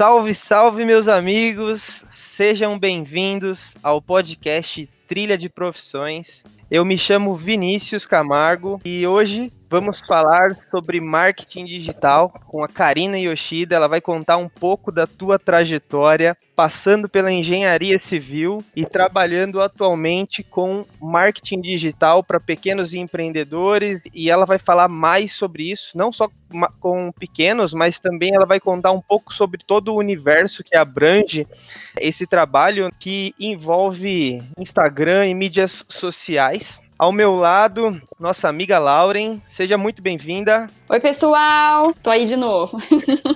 Salve, salve, meus amigos! Sejam bem-vindos ao podcast Trilha de Profissões. Eu me chamo Vinícius Camargo e hoje vamos falar sobre marketing digital com a Karina Yoshida. Ela vai contar um pouco da tua trajetória, passando pela engenharia civil e trabalhando atualmente com marketing digital para pequenos empreendedores. E ela vai falar mais sobre isso, não só com pequenos, mas também ela vai contar um pouco sobre todo o universo que abrange esse trabalho que envolve Instagram e mídias sociais. Ao meu lado, nossa amiga Lauren. Seja muito bem-vinda. Oi, pessoal. Tô aí de novo.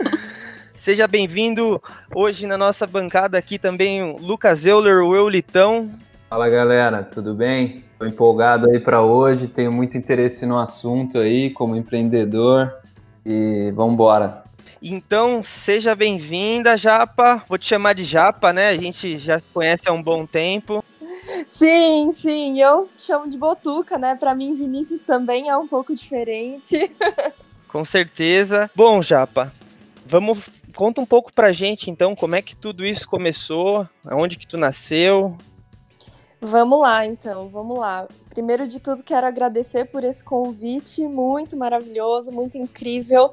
Seja bem-vindo hoje na nossa bancada aqui também o Lucas Euler, o Eulitão. Fala, galera. Tudo bem? Tô empolgado aí para hoje. Tenho muito interesse no assunto aí como empreendedor e vamos embora. Então, seja bem-vinda, Japa. Vou te chamar de Japa, né? A gente já conhece há um bom tempo. Sim, sim, eu chamo de Botuca, né? Para mim, Vinícius também é um pouco diferente. Com certeza. Bom, Japa, vamos conta um pouco pra gente então como é que tudo isso começou, aonde que tu nasceu. Vamos lá, então, vamos lá. Primeiro de tudo, quero agradecer por esse convite muito maravilhoso, muito incrível,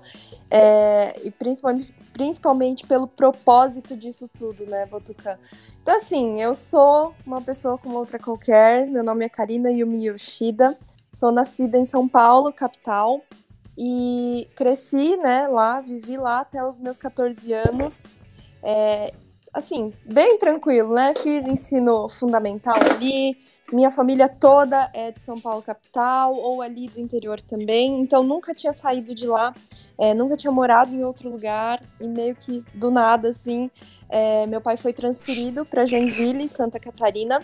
é, e principalmente, principalmente pelo propósito disso tudo, né, Botucan? Então, assim, eu sou uma pessoa como outra qualquer. Meu nome é Karina Yumi Yoshida. Sou nascida em São Paulo, capital. E cresci, né, lá, vivi lá até os meus 14 anos. É, assim, bem tranquilo, né? Fiz ensino fundamental ali. Minha família toda é de São Paulo, capital, ou ali do interior também. Então, nunca tinha saído de lá, é, nunca tinha morado em outro lugar. E meio que do nada, assim, é, meu pai foi transferido para Joinville, Santa Catarina,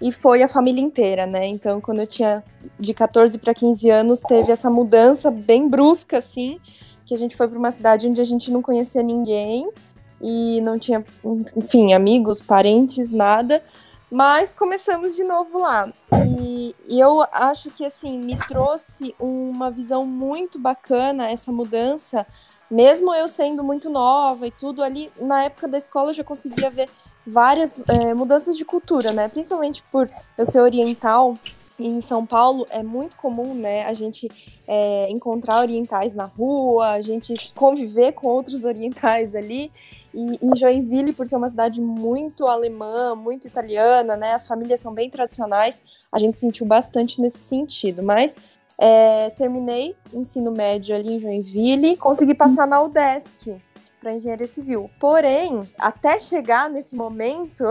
e foi a família inteira, né? Então, quando eu tinha de 14 para 15 anos, teve essa mudança bem brusca, assim, que a gente foi para uma cidade onde a gente não conhecia ninguém e não tinha, enfim, amigos, parentes, nada. Mas começamos de novo lá. E, e, eu acho que, assim, me trouxe uma visão muito bacana essa mudança mesmo eu sendo muito nova e tudo, ali na época da escola eu já conseguia ver várias é, mudanças de cultura, né? Principalmente por eu ser oriental. Em São Paulo é muito comum, né, a gente é, encontrar orientais na rua, a gente conviver com outros orientais ali. E em Joinville, por ser uma cidade muito alemã, muito italiana, né, as famílias são bem tradicionais, a gente sentiu bastante nesse sentido. Mas é, terminei o ensino médio ali em Joinville, consegui passar na UDESC para engenharia civil. Porém, até chegar nesse momento,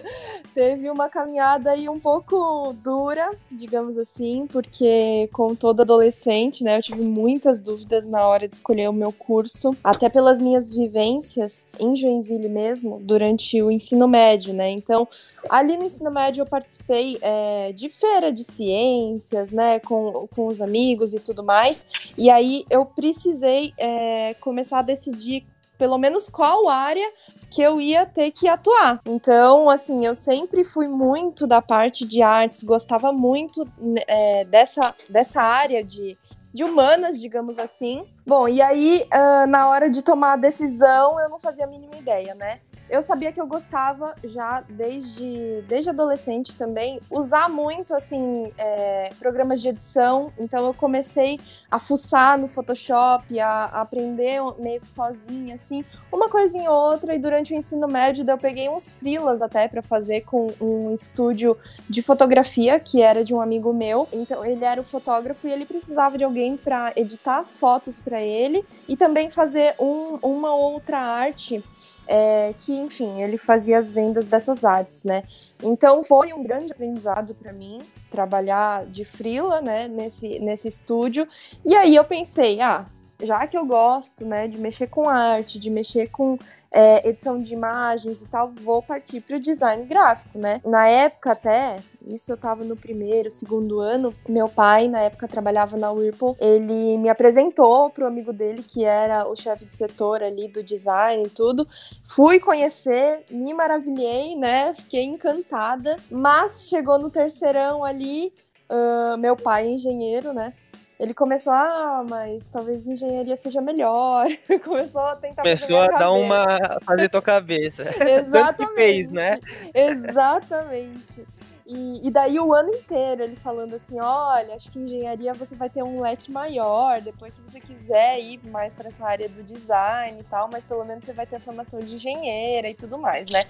teve uma caminhada aí um pouco dura, digamos assim, porque como todo adolescente, né, eu tive muitas dúvidas na hora de escolher o meu curso, até pelas minhas vivências em Joinville mesmo, durante o ensino médio, né? Então, Ali no ensino médio eu participei é, de feira de ciências, né, com, com os amigos e tudo mais. E aí eu precisei é, começar a decidir pelo menos qual área que eu ia ter que atuar. Então, assim, eu sempre fui muito da parte de artes, gostava muito é, dessa, dessa área de, de humanas, digamos assim. Bom, e aí, uh, na hora de tomar a decisão, eu não fazia a mínima ideia, né? Eu sabia que eu gostava já desde, desde adolescente também usar muito assim é, programas de edição. Então eu comecei a fuçar no Photoshop, a, a, aprender meio que sozinha assim, uma coisinha ou outra. E durante o ensino médio eu peguei uns frilas até para fazer com um estúdio de fotografia que era de um amigo meu. Então ele era o fotógrafo e ele precisava de alguém para editar as fotos para ele e também fazer um, uma outra arte é, que, enfim, ele fazia as vendas dessas artes, né? Então foi um grande aprendizado para mim trabalhar de frila, né, nesse, nesse estúdio. E aí eu pensei, ah, já que eu gosto, né, de mexer com arte, de mexer com é, edição de imagens e tal, vou partir para o design gráfico, né? Na época até, isso eu tava no primeiro, segundo ano, meu pai na época trabalhava na Whirlpool, ele me apresentou pro amigo dele que era o chefe de setor ali do design e tudo. Fui conhecer, me maravilhei, né? Fiquei encantada, mas chegou no terceirão ali, uh, meu pai é engenheiro, né? Ele começou, ah, mas talvez engenharia seja melhor. começou a tentar Começou a dar uma. fazer tua cabeça. Exatamente. Fez, né? Exatamente. E, e, daí o ano inteiro ele falando assim, olha, acho que engenharia você vai ter um leque maior, depois se você quiser ir mais para essa área do design e tal, mas pelo menos você vai ter a formação de engenheira e tudo mais, né?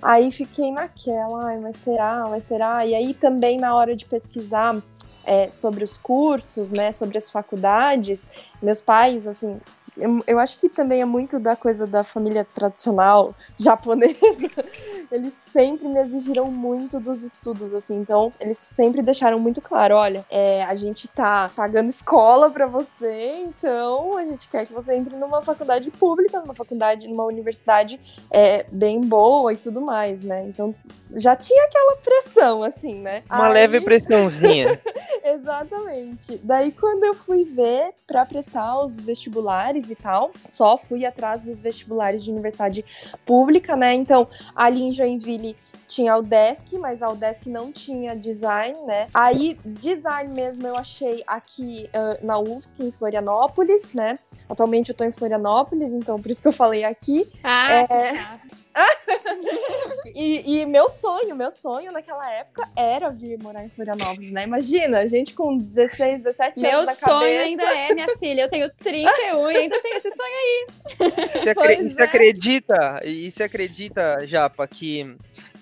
Aí fiquei naquela, ai, mas será, mas será? E aí também na hora de pesquisar é, sobre os cursos, né, sobre as faculdades, meus pais, assim, eu, eu, acho que também é muito da coisa da família tradicional japonesa. Eles sempre me exigiram muito dos estudos, assim. Então, eles sempre deixaram muito claro: olha, é, a gente tá pagando escola para você, então a gente quer que você entre numa faculdade pública, numa faculdade, numa universidade é, bem boa e tudo mais, né? Então, já tinha aquela pressão, assim, né? Uma Aí... leve pressãozinha. Exatamente. Daí, quando eu fui ver para prestar os vestibulares, e tal. Só fui atrás dos vestibulares de universidade pública, né? Então, ali em Joinville tinha o Desk, mas a Udesc não tinha design, né? Aí, design mesmo eu achei aqui uh, na UFSC, em Florianópolis, né? Atualmente eu tô em Florianópolis, então por isso que eu falei aqui. Ah, é... que chato. e, e, meu sonho, meu sonho naquela época era vir morar em Florianópolis, né? Imagina, a gente com 16, 17 meu anos Meu sonho cabeça. ainda é, minha filha, eu tenho 31 e ainda tenho esse sonho aí. Você, acre é. acredita, e você acredita, Japa, que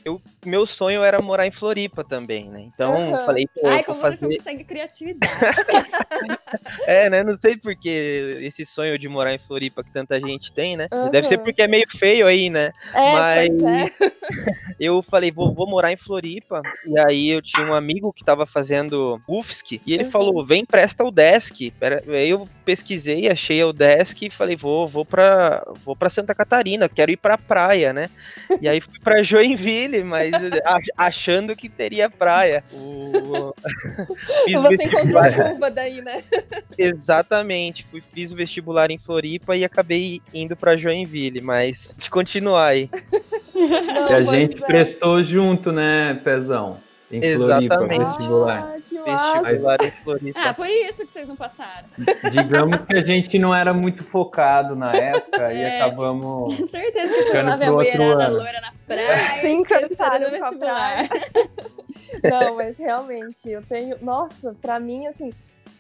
eu, meu sonho era morar em Floripa também, né? Então, uhum. falei, pô, Ai, como fazer... você consegue criatividade. é, né? Não sei porque esse sonho de morar em Floripa que tanta gente tem, né? Uhum. Deve ser porque é meio feio aí, né? É, Mas é. eu falei, vou, vou morar em Floripa. E aí eu tinha um amigo que tava fazendo UFSC e ele uhum. falou, vem, presta o desk. Aí eu pesquisei, achei o desk e falei, vou, vou pra, vou pra Santa Catarina, quero ir pra praia, né? E aí fui pra Joinville mas achando que teria praia. O... Você encontrou chuva daí, né? Exatamente. Fui, fiz o vestibular em Floripa e acabei indo para Joinville, mas de continuar aí. Não, e a gente é. prestou junto, né, Pezão? Em Exatamente. Floripa, vestibular. Ah, em Floripa. Ah, por isso que vocês não passaram. Digamos que a gente não era muito focado na época é. e acabamos. Com certeza que você lá ver a mulherada loira na praia. Sim, cansaram no vestibular. Não, mas realmente, eu tenho. Nossa, pra mim, assim,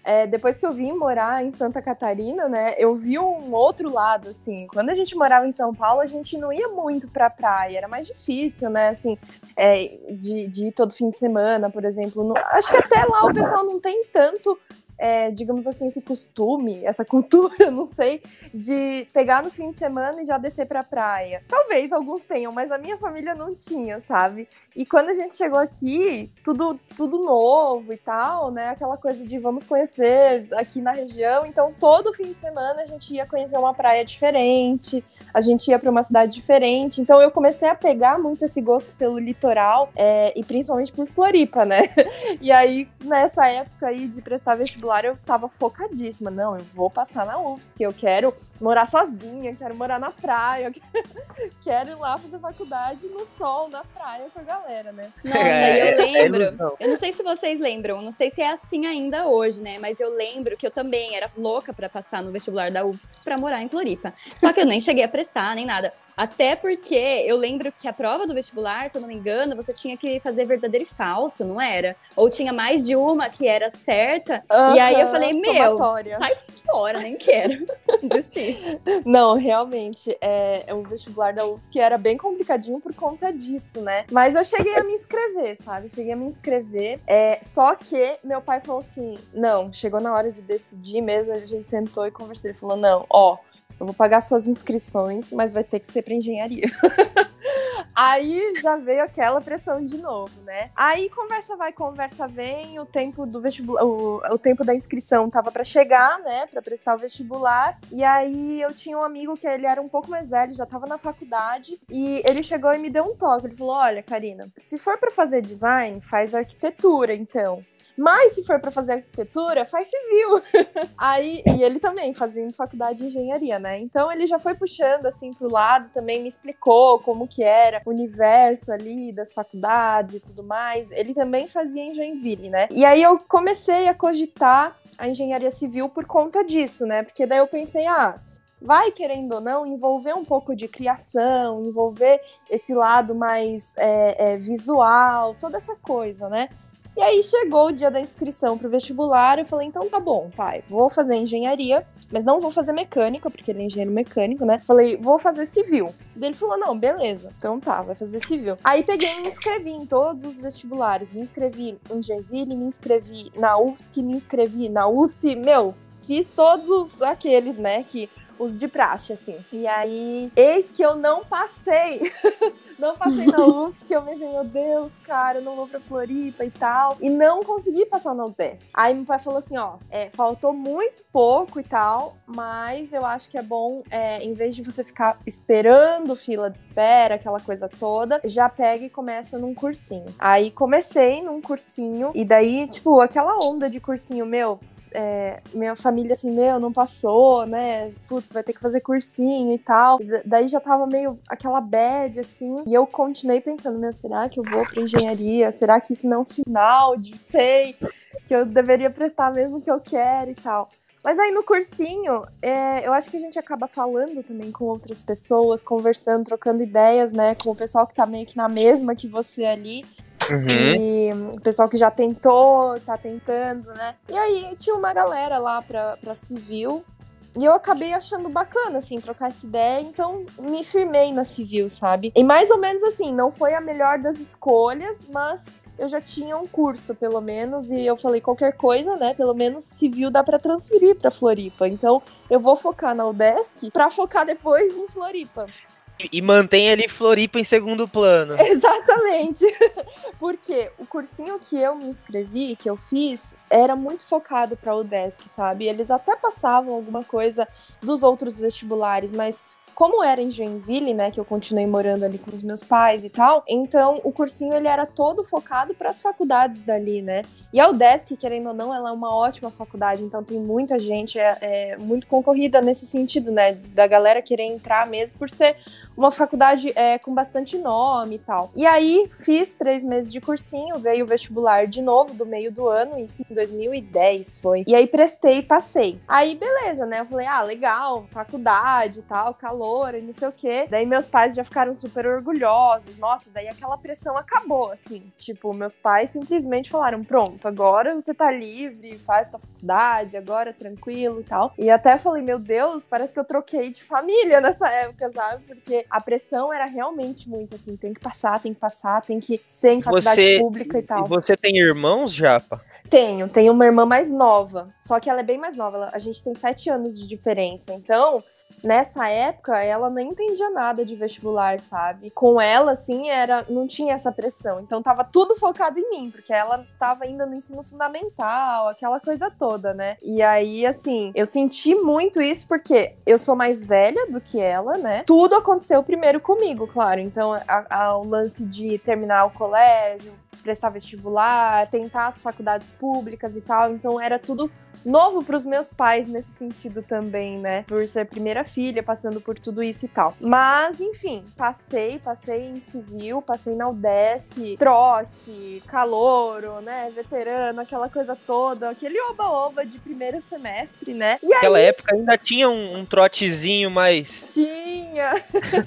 é, depois que eu vim morar em Santa Catarina, né, eu vi um outro lado, assim, quando a gente morava em São Paulo, a gente não ia muito pra praia, era mais difícil, né, assim, é, de, de ir todo fim de semana, por exemplo. No, acho que até lá o pessoal não tem tanto é, digamos assim, esse costume, essa cultura, não sei, de pegar no fim de semana e já descer pra praia. Talvez alguns tenham, mas a minha família não tinha, sabe? E quando a gente chegou aqui, tudo, tudo novo e tal, né? Aquela coisa de vamos conhecer aqui na região. Então, todo fim de semana a gente ia conhecer uma praia diferente, a gente ia para uma cidade diferente. Então, eu comecei a pegar muito esse gosto pelo litoral é, e principalmente por Floripa, né? E aí, nessa época aí de prestar vestibular, vestibular eu tava focadíssima. Não, eu vou passar na UFSC, eu quero morar sozinha, quero morar na praia, quero ir lá fazer faculdade no sol, na praia com a galera, né? Nossa, é, eu é lembro. É eu não sei se vocês lembram, não sei se é assim ainda hoje, né? Mas eu lembro que eu também era louca para passar no vestibular da UFSC para morar em Floripa. Só que eu nem cheguei a prestar, nem nada. Até porque eu lembro que a prova do vestibular, se eu não me engano, você tinha que fazer verdadeiro e falso, não era? Ou tinha mais de uma que era certa. Uhum, e aí eu falei, meu, sai fora, nem quero. Desisti. Não, realmente, é, o vestibular da UFSC era bem complicadinho por conta disso, né? Mas eu cheguei a me inscrever, sabe? Cheguei a me inscrever. É, só que meu pai falou assim: não, chegou na hora de decidir mesmo, a gente sentou e conversou. Ele falou: não, ó eu vou pagar suas inscrições, mas vai ter que ser para engenharia. Aí já veio aquela pressão de novo, né? Aí conversa vai, conversa vem, o tempo do vestibular, o, o tempo da inscrição tava para chegar, né, para prestar o vestibular. E aí eu tinha um amigo que ele era um pouco mais velho, já tava na faculdade, e ele chegou e me deu um toque. Ele falou: "Olha, Karina, se for para fazer design, faz arquitetura, então". Mas se for para fazer arquitetura, faz civil. Aí, e ele também fazendo faculdade de engenharia, né? Então ele já foi puxando assim pro lado, também me explicou como que era o universo ali das faculdades e tudo mais. Ele também fazia em Joinville, né? E aí eu comecei a cogitar a engenharia civil por conta disso, né? Porque daí eu pensei, ah, vai, querendo ou não, envolver um pouco de criação, envolver esse lado mais é, é, visual, toda essa coisa, né? E aí chegou o dia da inscrição pro vestibular, eu falei, então tá bom, pai, vou fazer engenharia, mas não vou fazer mecânica, porque ele é engenheiro mecânico, né? Falei, vou fazer civil. E ele falou, não, beleza, então tá, vai fazer civil. Aí peguei e me inscrevi em todos os vestibulares, me inscrevi em Joinville, me inscrevi na UFSC, me inscrevi na USP, meu, fiz todos os, aqueles, né, que os de praxe, assim. E aí, eis que eu não passei. não passei na UFSC, que eu pensei, meu Deus, cara, eu não vou pra Floripa e tal. E não consegui passar na UDESC. Aí meu pai falou assim, ó, é, faltou muito pouco e tal, mas eu acho que é bom, é, em vez de você ficar esperando fila de espera, aquela coisa toda, já pega e começa num cursinho. Aí comecei num cursinho, e daí, tipo, aquela onda de cursinho, meu, é, minha família assim, meu, não passou, né? Putz, vai ter que fazer cursinho e tal. Daí já tava meio aquela bad, assim. E eu continuei pensando, meu, será que eu vou pra engenharia? Será que isso não é um sinal de, sei, que eu deveria prestar mesmo que eu quero e tal? Mas aí no cursinho, é, eu acho que a gente acaba falando também com outras pessoas, conversando, trocando ideias, né? Com o pessoal que tá meio que na mesma que você ali. Uhum. E o pessoal que já tentou, tá tentando, né? E aí tinha uma galera lá pra, pra civil. E eu acabei achando bacana, assim, trocar essa ideia, então me firmei na civil, sabe? E mais ou menos assim, não foi a melhor das escolhas, mas eu já tinha um curso, pelo menos, e eu falei qualquer coisa, né? Pelo menos civil dá para transferir para Floripa. Então, eu vou focar na UDESC para focar depois em Floripa. E mantém ali Floripa em segundo plano. Exatamente. Porque o cursinho que eu me inscrevi, que eu fiz, era muito focado para o UDESC, sabe? Eles até passavam alguma coisa dos outros vestibulares, mas como era em Joinville, né, que eu continuei morando ali com os meus pais e tal, então o cursinho ele era todo focado para as faculdades dali, né? E a UDESC, querendo ou não, ela é uma ótima faculdade, então tem muita gente, é, é muito concorrida nesse sentido, né? Da galera querer entrar mesmo por ser uma faculdade é, com bastante nome e tal. E aí fiz três meses de cursinho, veio o vestibular de novo do meio do ano, isso em 2010 foi. E aí prestei passei. Aí beleza, né? Eu falei, ah, legal, faculdade e tal, calor e não sei o quê. Daí meus pais já ficaram super orgulhosos. Nossa, daí aquela pressão acabou, assim. Tipo, meus pais simplesmente falaram, pronto, agora você tá livre, faz sua faculdade, agora tranquilo e tal. E até falei, meu Deus, parece que eu troquei de família nessa época, sabe? Porque a pressão era realmente muito assim, tem que passar, tem que passar, tem que ser em faculdade você, pública e tal. E você tem irmãos, Japa? Tenho, tenho uma irmã mais nova, só que ela é bem mais nova, a gente tem sete anos de diferença, então nessa época ela nem entendia nada de vestibular, sabe? Com ela, assim, era não tinha essa pressão. Então tava tudo focado em mim, porque ela tava ainda no ensino fundamental, aquela coisa toda, né? E aí, assim, eu senti muito isso porque eu sou mais velha do que ela, né? Tudo aconteceu primeiro comigo, claro. Então, a, a, o lance de terminar o colégio, prestar vestibular, tentar as faculdades públicas e tal. Então, era tudo novo para os meus pais nesse sentido também, né? Por ser primeira filha, passando por tudo isso e tal. Mas, enfim, passei, passei em civil, passei na UDESC, trote, calouro, né? Veterano, aquela coisa toda, aquele oba-oba de primeiro semestre, né? E Naquela aí... época ainda tinha um, um trotezinho mais. Tinha!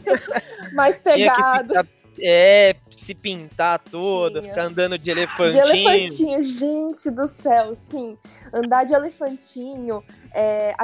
mais pegado. Tinha é, se pintar toda, sim, ficar andando de elefantinho. De elefantinho, gente do céu, sim. Andar de elefantinho, é,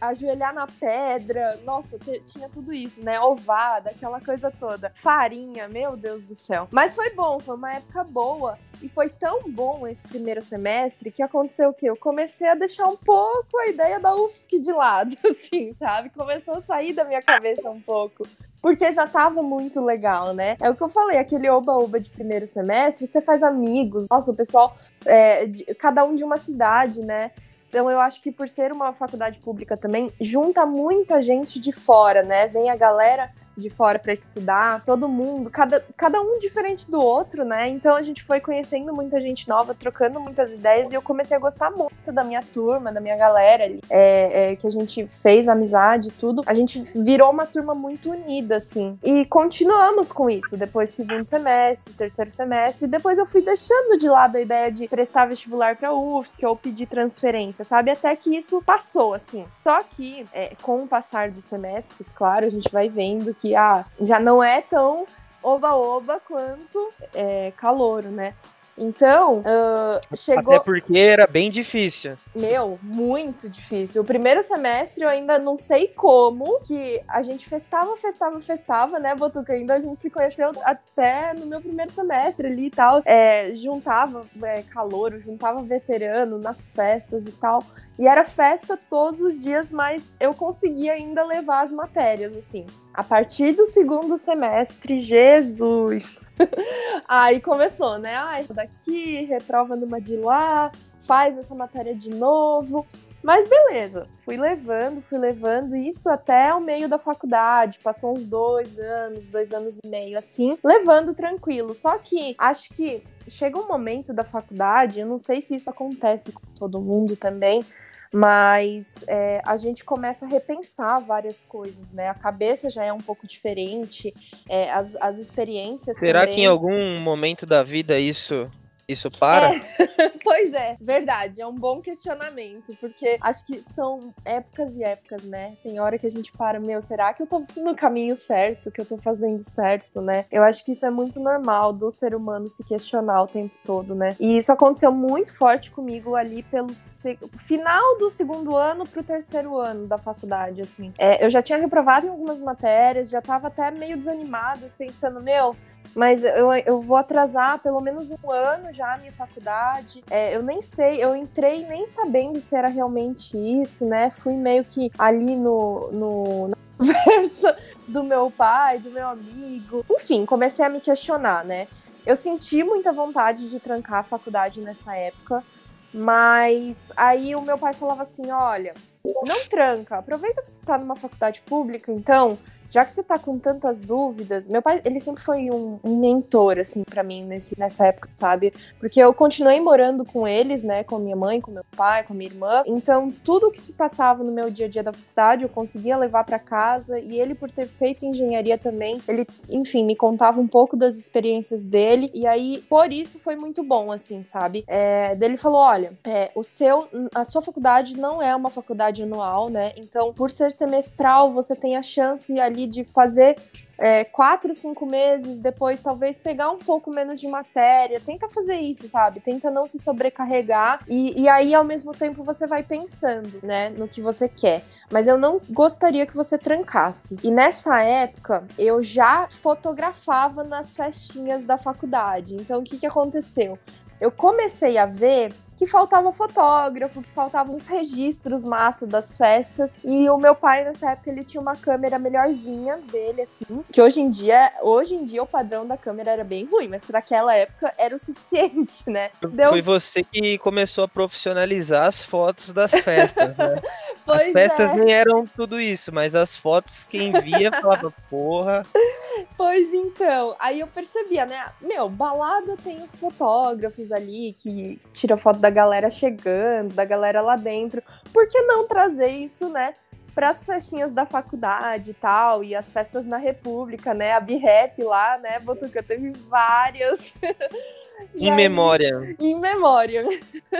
ajoelhar na pedra, nossa, tinha tudo isso, né? Ovada, aquela coisa toda. Farinha, meu Deus do céu. Mas foi bom, foi uma época boa. E foi tão bom esse primeiro semestre que aconteceu o quê? Eu comecei a deixar um pouco a ideia da UFSC de lado, assim, sabe? Começou a sair da minha cabeça um pouco porque já tava muito legal, né? É o que eu falei, aquele oba-oba de primeiro semestre, você faz amigos, nossa, o pessoal, é, de, cada um de uma cidade, né? Então eu acho que por ser uma faculdade pública também, junta muita gente de fora, né? Vem a galera de fora para estudar, todo mundo, cada, cada um diferente do outro, né? Então a gente foi conhecendo muita gente nova, trocando muitas ideias e eu comecei a gostar muito da minha turma, da minha galera ali, é, é, que a gente fez amizade e tudo. A gente virou uma turma muito unida, assim. E continuamos com isso depois segundo semestre, terceiro semestre, e depois eu fui deixando de lado a ideia de prestar vestibular para UFSC ou pedir transferência, sabe? Até que isso passou, assim. Só que, é, com o passar dos semestres, claro, a gente vai vendo que ah, já não é tão oba-oba quanto é, calouro, né? Então, uh, chegou. Até porque era bem difícil. Meu, muito difícil. O primeiro semestre eu ainda não sei como que a gente festava, festava, festava, né, Botuca? Ainda a gente se conheceu até no meu primeiro semestre ali e tal. É, juntava é, calor, juntava veterano nas festas e tal. E era festa todos os dias, mas eu conseguia ainda levar as matérias, assim. A partir do segundo semestre, Jesus! Aí começou, né? Ai, daqui, reprova numa de lá, faz essa matéria de novo. Mas beleza, fui levando, fui levando isso até o meio da faculdade. Passou uns dois anos, dois anos e meio assim, levando tranquilo. Só que acho que chega um momento da faculdade, eu não sei se isso acontece com todo mundo também, mas é, a gente começa a repensar várias coisas, né? A cabeça já é um pouco diferente, é, as, as experiências. Será também... que em algum momento da vida isso isso para? É. pois é, verdade. É um bom questionamento, porque acho que são épocas e épocas, né? Tem hora que a gente para, meu, será que eu tô no caminho certo, que eu tô fazendo certo, né? Eu acho que isso é muito normal do ser humano se questionar o tempo todo, né? E isso aconteceu muito forte comigo ali pelo final do segundo ano pro terceiro ano da faculdade, assim. É, eu já tinha reprovado em algumas matérias, já tava até meio desanimada, pensando, meu, mas eu, eu vou atrasar pelo menos um ano já a minha faculdade. É, eu nem sei, eu entrei nem sabendo se era realmente isso, né? Fui meio que ali no, no na conversa do meu pai, do meu amigo. Enfim, comecei a me questionar, né? Eu senti muita vontade de trancar a faculdade nessa época, mas aí o meu pai falava assim: olha, não tranca, aproveita que você tá numa faculdade pública, então já que você tá com tantas dúvidas, meu pai, ele sempre foi um, um mentor, assim, para mim nesse, nessa época, sabe? Porque eu continuei morando com eles, né, com minha mãe, com meu pai, com minha irmã. Então, tudo que se passava no meu dia a dia da faculdade, eu conseguia levar para casa. E ele, por ter feito engenharia também, ele, enfim, me contava um pouco das experiências dele. E aí, por isso, foi muito bom, assim, sabe? É, dele falou: olha, é, o seu, a sua faculdade não é uma faculdade anual, né? Então, por ser semestral, você tem a chance ali de fazer é, quatro, cinco meses, depois talvez pegar um pouco menos de matéria. Tenta fazer isso, sabe? Tenta não se sobrecarregar e, e aí, ao mesmo tempo, você vai pensando, né, no que você quer. Mas eu não gostaria que você trancasse. E nessa época, eu já fotografava nas festinhas da faculdade. Então, o que, que aconteceu? Eu comecei a ver que faltava fotógrafo, que faltavam uns registros massa das festas. E o meu pai, nessa época, ele tinha uma câmera melhorzinha dele, assim. Que hoje em dia, hoje em dia o padrão da câmera era bem ruim, mas para aquela época era o suficiente, né? Deu... Foi você que começou a profissionalizar as fotos das festas, né? as festas é. nem eram tudo isso, mas as fotos quem via falava, porra. Pois então, aí eu percebia, né? Meu, balada tem os fotógrafos ali que tiram foto da galera chegando, da galera lá dentro. Por que não trazer isso, né? Para as festinhas da faculdade e tal, e as festas na República, né? A B-Rap lá, né, Botuca? Teve várias. em aí, memória. Em memória.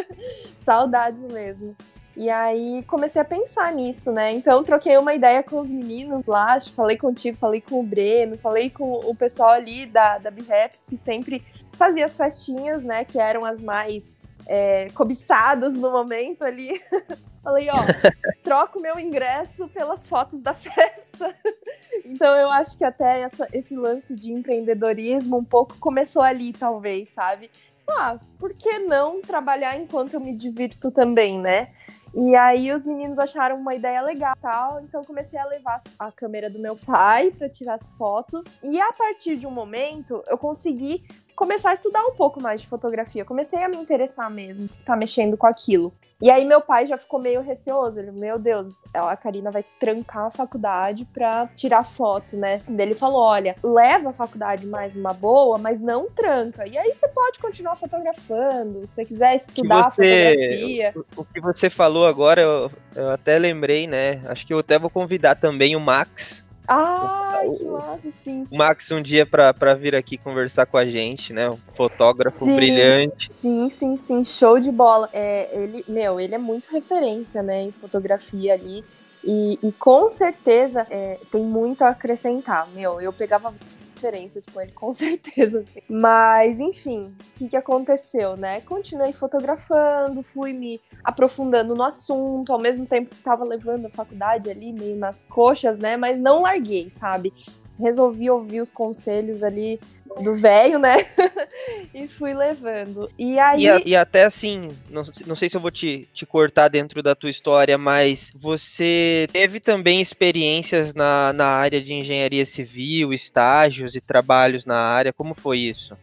Saudades mesmo. E aí comecei a pensar nisso, né? Então troquei uma ideia com os meninos lá, falei contigo, falei com o Breno, falei com o pessoal ali da, da B-Rap, que sempre fazia as festinhas, né? Que eram as mais é, cobiçadas no momento ali. Falei, ó, troco meu ingresso pelas fotos da festa. então eu acho que até essa, esse lance de empreendedorismo um pouco começou ali, talvez, sabe? Ah, por que não trabalhar enquanto eu me divirto também, né? E aí os meninos acharam uma ideia legal tal, então comecei a levar a câmera do meu pai para tirar as fotos. E a partir de um momento eu consegui começar a estudar um pouco mais de fotografia. Comecei a me interessar mesmo, tá mexendo com aquilo. E aí meu pai já ficou meio receoso. Ele, meu Deus, a Karina vai trancar a faculdade pra tirar foto, né? Ele falou: olha, leva a faculdade mais numa boa, mas não tranca. E aí você pode continuar fotografando, se você quiser estudar você, fotografia. O, o, que você falou agora, eu, eu até lembrei, né? Acho que eu até vou convidar também o Max Ai, que massa, sim. O Max um dia para vir aqui conversar com a gente, né? Um fotógrafo sim, brilhante. Sim, sim, sim, show de bola. É, ele, meu, ele é muito referência, né, em fotografia ali. E, e com certeza é, tem muito a acrescentar. Meu, eu pegava referências com ele, com certeza, assim. Mas, enfim, o que, que aconteceu, né? Continuei fotografando, fui me aprofundando no assunto, ao mesmo tempo que estava levando a faculdade ali meio nas coxas, né? Mas não larguei, sabe? Resolvi ouvir os conselhos ali do velho, né? e fui levando. E aí. E, e, até assim, não, não sei se eu vou te, te cortar dentro da tua história, mas você teve também experiências na, na área de engenharia civil, estágios e trabalhos na área. Como foi isso?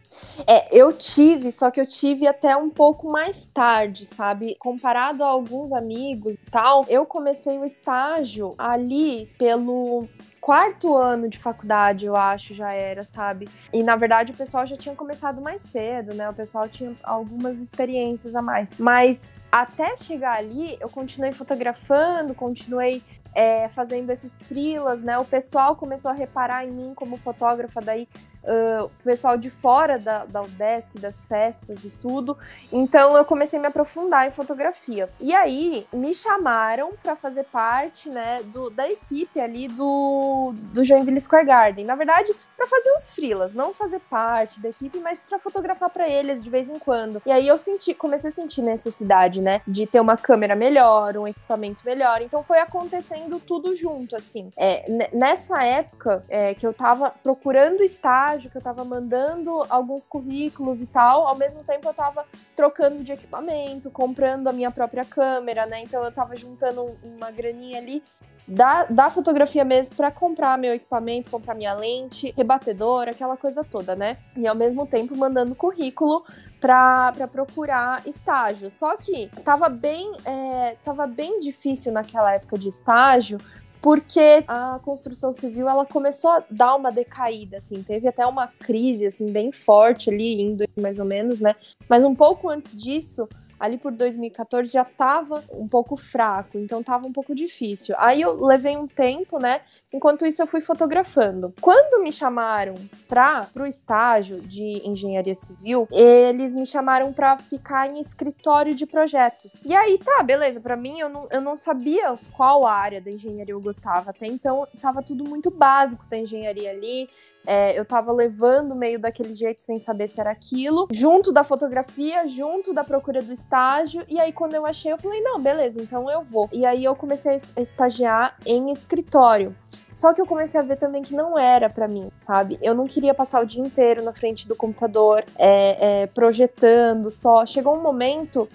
É, eu tive, só que eu tive até um pouco mais tarde, sabe? Comparado a alguns amigos e tal, eu comecei o estágio ali pelo quarto ano de faculdade, eu acho, já era, sabe? E na verdade o pessoal já tinha começado mais cedo, né? O pessoal tinha algumas experiências a mais. Mas até chegar ali, eu continuei fotografando, continuei é, fazendo esses frilas, né? O pessoal começou a reparar em mim como fotógrafa, daí uh, o pessoal de fora da, da UDESC, das festas e tudo. Então eu comecei a me aprofundar em fotografia. E aí me chamaram para fazer parte, né, do, da equipe ali do, do Joinville Square Garden. Na verdade, para fazer uns frilas, não fazer parte da equipe, mas para fotografar para eles de vez em quando. E aí eu senti, comecei a sentir necessidade, né, de ter uma câmera melhor, um equipamento melhor. Então foi acontecendo tudo junto, assim. É, nessa época é, que eu tava procurando estágio, que eu tava mandando alguns currículos e tal, ao mesmo tempo eu tava trocando de equipamento, comprando a minha própria câmera, né? Então eu tava juntando uma graninha ali da, da fotografia mesmo para comprar meu equipamento, comprar minha lente, rebatedor, aquela coisa toda, né? E ao mesmo tempo mandando currículo para procurar estágio. Só que tava bem, é, tava bem difícil naquela época de estágio, porque a construção civil ela começou a dar uma decaída, assim, teve até uma crise assim bem forte ali indo mais ou menos, né? Mas um pouco antes disso, ali por 2014 já estava um pouco fraco, então estava um pouco difícil. Aí eu levei um tempo, né? Enquanto isso eu fui fotografando. Quando me chamaram para o estágio de engenharia civil, eles me chamaram para ficar em escritório de projetos. E aí tá, beleza, para mim eu não, eu não sabia qual área da engenharia eu gostava. Até então tava tudo muito básico da engenharia ali. É, eu tava levando meio daquele jeito sem saber se era aquilo, junto da fotografia, junto da procura do estágio. E aí, quando eu achei, eu falei: não, beleza, então eu vou. E aí, eu comecei a estagiar em escritório. Só que eu comecei a ver também que não era para mim, sabe? Eu não queria passar o dia inteiro na frente do computador, é, é, projetando só. Chegou um momento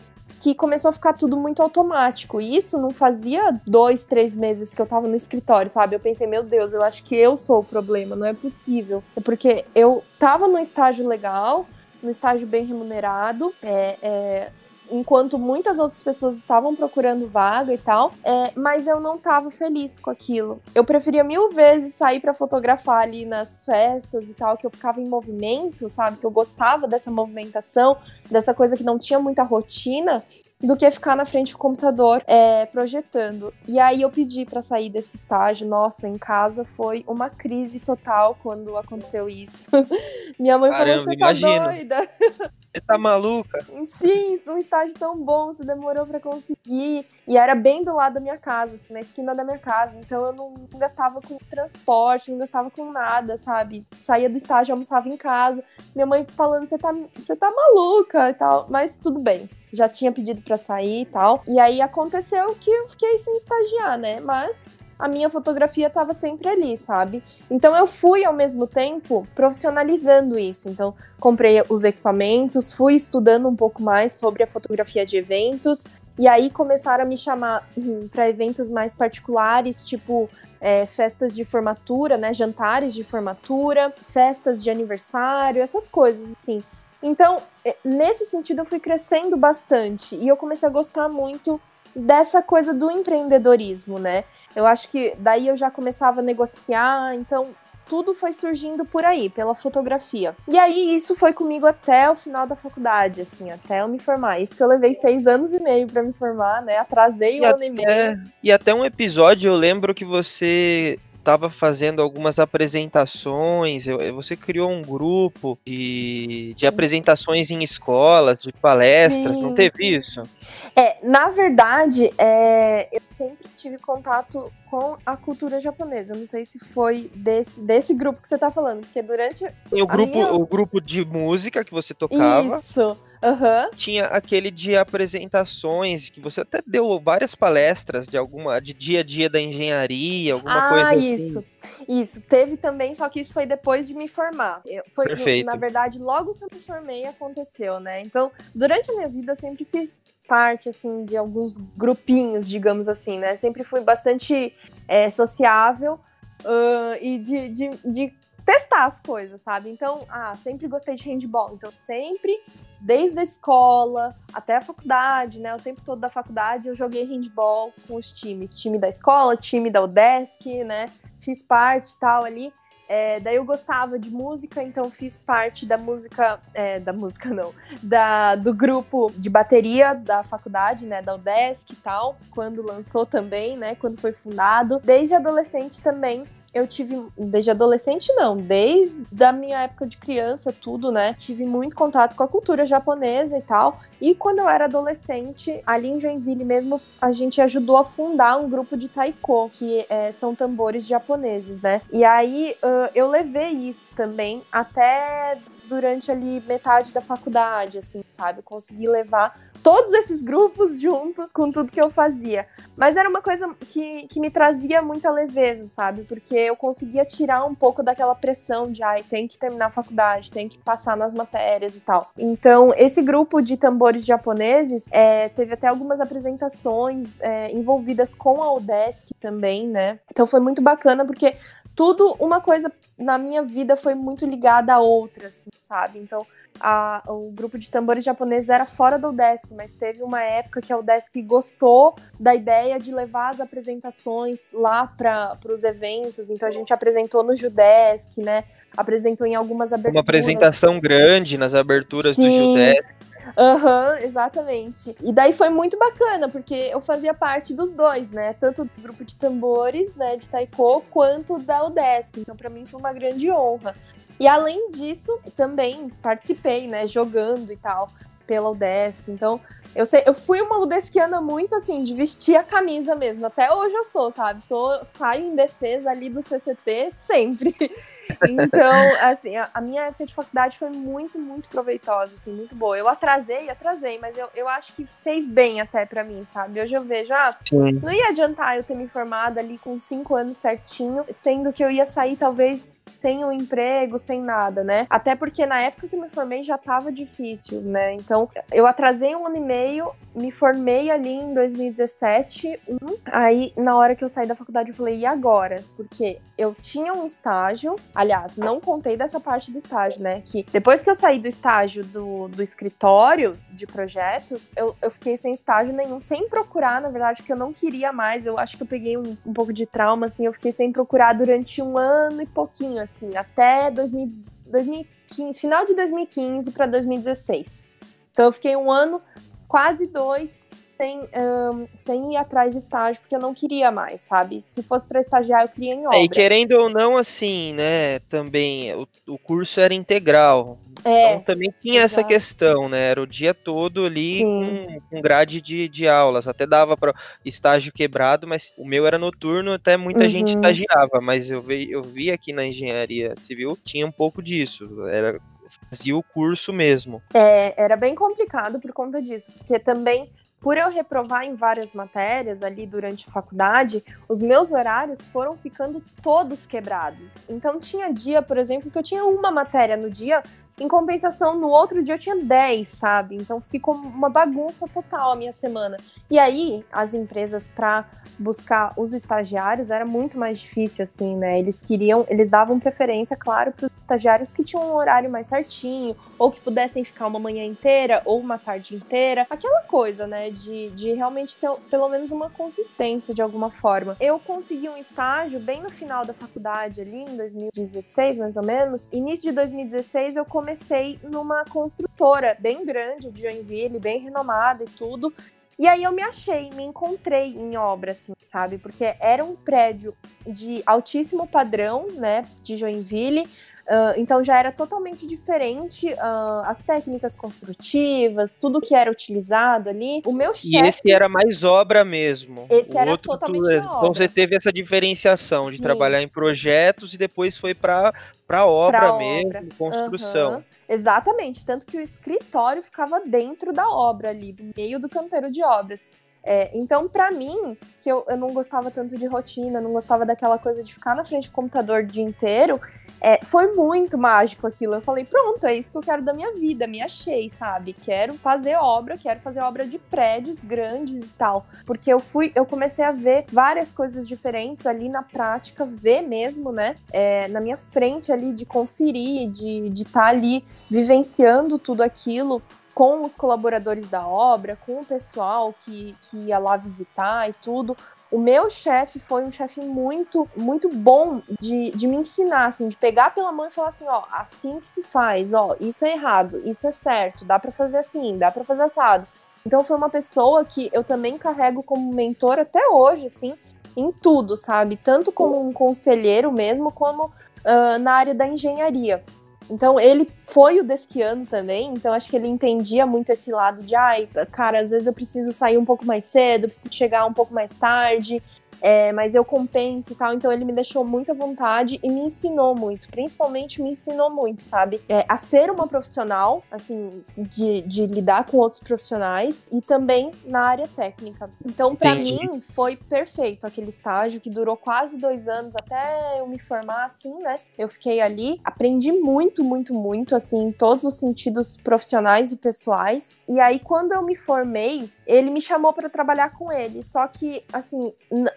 que começou a ficar tudo muito automático. E isso não fazia dois, três meses que eu tava no escritório, sabe? Eu pensei, meu Deus, eu acho que eu sou o problema, não é possível. É porque eu tava num estágio legal, no estágio bem remunerado, é, é, enquanto muitas outras pessoas estavam procurando vaga e tal, é, mas eu não estava feliz com aquilo. Eu preferia mil vezes sair para fotografar ali nas festas e tal, que eu ficava em movimento, sabe? Que eu gostava dessa movimentação, dessa coisa que não tinha muita rotina, do que ficar na frente do computador é, projetando. E aí eu pedi para sair desse estágio. Nossa, em casa foi uma crise total quando aconteceu isso. Minha mãe Caramba, falou: você tá imagino. doida? Você tá maluca? Sim, um estágio tão bom, você demorou para conseguir. E era bem do lado da minha casa, assim, na esquina da minha casa. Então eu não gastava com transporte, não gastava com nada, sabe? Saía do estágio, almoçava em casa. Minha mãe falando, você tá, você tá maluca e tal. Mas tudo bem já tinha pedido para sair e tal. E aí aconteceu que eu fiquei sem estagiar, né? Mas a minha fotografia estava sempre ali, sabe? Então eu fui ao mesmo tempo profissionalizando isso. Então comprei os equipamentos, fui estudando um pouco mais sobre a fotografia de eventos E aí começaram a me chamar hum, para eventos mais particulares, tipo é, festas de formatura, né? Jantares de formatura, festas de aniversário, essas coisas, assim. Então, nesse sentido, eu fui crescendo bastante e eu comecei a gostar muito dessa coisa do empreendedorismo, né? Eu acho que daí eu já começava a negociar, então tudo foi surgindo por aí, pela fotografia. E aí isso foi comigo até o final da faculdade, assim, até eu me formar. Isso que eu levei seis anos e meio para me formar, né? Atrasei e um até, ano e meio. E até um episódio eu lembro que você estava fazendo algumas apresentações, você criou um grupo de, de apresentações em escolas, de palestras, Sim. não teve isso? É, na verdade, é, eu sempre tive contato com a cultura japonesa. Não sei se foi desse, desse grupo que você está falando, porque durante. o grupo, minha... o grupo de música que você tocava. Isso. Uhum. Tinha aquele de apresentações que você até deu várias palestras de alguma de dia a dia da engenharia, alguma ah, coisa assim. isso. Isso, teve também, só que isso foi depois de me formar. Eu, foi, Perfeito. Na verdade, logo que eu me formei, aconteceu, né? Então, durante a minha vida, eu sempre fiz parte, assim, de alguns grupinhos, digamos assim, né? Sempre fui bastante é, sociável uh, e de, de, de testar as coisas, sabe? Então, ah, sempre gostei de handball, então sempre desde a escola até a faculdade, né? O tempo todo da faculdade eu joguei handball com os times, time da escola, time da UDESC, né? Fiz parte e tal ali. É, daí eu gostava de música, então fiz parte da música, é, da música não, da, do grupo de bateria da faculdade, né, da UDESC e tal, quando lançou também, né, quando foi fundado. Desde adolescente também eu tive, desde adolescente não, desde a minha época de criança, tudo, né? Tive muito contato com a cultura japonesa e tal. E quando eu era adolescente, ali em Joinville mesmo, a gente ajudou a fundar um grupo de taiko, que é, são tambores japoneses, né? E aí uh, eu levei isso também até durante ali metade da faculdade, assim, sabe? consegui levar todos esses grupos junto com tudo que eu fazia. Mas era uma coisa que, que me trazia muita leveza, sabe? Porque eu conseguia tirar um pouco daquela pressão de, ai, tem que terminar a faculdade, tem que passar nas matérias e tal. Então, esse grupo de tambores japoneses é, teve até algumas apresentações é, envolvidas com a UDESC também, né? Então foi muito bacana porque tudo, uma coisa na minha vida foi muito ligada a outra, assim, sabe? Então, a, o grupo de tambores japoneses era fora da UDESC, mas teve uma época que a UDESC gostou da ideia de levar as apresentações lá para os eventos, então a gente apresentou no Judesc, né? Apresentou em algumas aberturas. Uma apresentação grande nas aberturas Sim. do Judesc. Aham, uhum, exatamente. E daí foi muito bacana, porque eu fazia parte dos dois, né? Tanto do grupo de tambores, né, de taiko, quanto da UDESC. Então, para mim foi uma grande honra. E além disso, também participei, né, jogando e tal, pela UDESC. Então, eu, sei, eu fui uma UDESCiana muito assim, de vestir a camisa mesmo. Até hoje eu sou, sabe? Sou, saio em defesa ali do CCT sempre. Então, assim, a, a, minha época de faculdade foi muito, muito proveitosa, assim, muito boa. Eu atrasei, atrasei, mas eu, eu acho que fez bem até para mim, sabe? Hoje eu vejo, ah, Sim. não ia adiantar eu ter me formado ali com cinco anos certinho, sendo que eu ia sair talvez sem um emprego, sem nada, né? Até porque na época que eu me formei já tava difícil, né? Então, eu atrasei um ano e meio, me formei ali em 2017. Um, aí, na hora que eu saí da faculdade, eu falei, e agora? Porque eu tinha um estágio, aliás, não contei dessa parte do estágio, né? Que depois que eu saí do estágio do, do escritório de projetos, eu, eu fiquei sem estágio nenhum, sem procurar, na verdade, porque eu não queria mais. Eu acho que eu peguei um, um pouco de trauma, assim, eu fiquei sem procurar durante um ano e pouquinho, assim, até 2000, 2015, final de 2015 para 2016. Então eu fiquei um ano, quase dois, sem, um, sem ir atrás de estágio, porque eu não queria mais, sabe? Se fosse para estagiar, eu queria em obra. É, e querendo ou não, assim, né, também, o, o curso era integral. É, então também tinha exato. essa questão, né? Era o dia todo ali com, com, grade de, de aulas. Até dava para estágio quebrado, mas o meu era noturno, até muita uhum. gente estagiava. Mas eu vi, eu vi aqui na engenharia civil, tinha um pouco disso. Era fazia o curso mesmo. É, era bem complicado por conta disso, porque também por eu reprovar em várias matérias ali durante a faculdade, os meus horários foram ficando todos quebrados. Então tinha dia, por exemplo, que eu tinha uma matéria no dia, em compensação, no outro dia eu tinha 10, sabe? Então ficou uma bagunça total a minha semana. E aí, as empresas, para buscar os estagiários, era muito mais difícil, assim, né? Eles queriam, eles davam preferência, claro, para os estagiários que tinham um horário mais certinho, ou que pudessem ficar uma manhã inteira, ou uma tarde inteira. Aquela coisa, né? De, de realmente ter pelo menos uma consistência de alguma forma. Eu consegui um estágio bem no final da faculdade, ali, em 2016, mais ou menos. Início de 2016, eu comecei numa construtora bem grande de Joinville, bem renomada e tudo. E aí eu me achei, me encontrei em obra, assim, sabe? Porque era um prédio de altíssimo padrão, né, de Joinville, Uh, então já era totalmente diferente uh, as técnicas construtivas, tudo que era utilizado ali. O meu chefe. E esse era mais obra mesmo. Esse o era outro, totalmente tu, Então obra. você teve essa diferenciação Sim. de trabalhar em projetos e depois foi para para obra pra mesmo, obra. construção. Uhum. Exatamente, tanto que o escritório ficava dentro da obra ali, no meio do canteiro de obras. É, então, para mim, que eu, eu não gostava tanto de rotina, não gostava daquela coisa de ficar na frente do computador o dia inteiro, é, foi muito mágico aquilo. Eu falei, pronto, é isso que eu quero da minha vida, me achei, sabe? Quero fazer obra, quero fazer obra de prédios grandes e tal. Porque eu fui, eu comecei a ver várias coisas diferentes ali na prática, ver mesmo, né? É, na minha frente ali, de conferir, de estar de tá ali vivenciando tudo aquilo com os colaboradores da obra, com o pessoal que, que ia lá visitar e tudo. O meu chefe foi um chefe muito, muito bom de, de me ensinar, assim, de pegar pela mão e falar assim, ó, assim que se faz, ó, isso é errado, isso é certo, dá para fazer assim, dá para fazer assado. Então foi uma pessoa que eu também carrego como mentor até hoje, assim, em tudo, sabe? Tanto como um conselheiro mesmo, como uh, na área da engenharia. Então ele foi o desquiano também, então acho que ele entendia muito esse lado de, ai, cara, às vezes eu preciso sair um pouco mais cedo, preciso chegar um pouco mais tarde, é, mas eu compenso e tal. Então ele me deixou muito à vontade e me ensinou muito, principalmente me ensinou muito, sabe? É, a ser uma profissional, assim, de, de lidar com outros profissionais e também na área técnica. Então, para mim, foi perfeito aquele estágio que durou quase dois anos até eu me formar, assim, né? Eu fiquei ali, aprendi muito, muito, muito, assim, em todos os sentidos profissionais e pessoais. E aí, quando eu me formei, ele me chamou para trabalhar com ele. Só que, assim,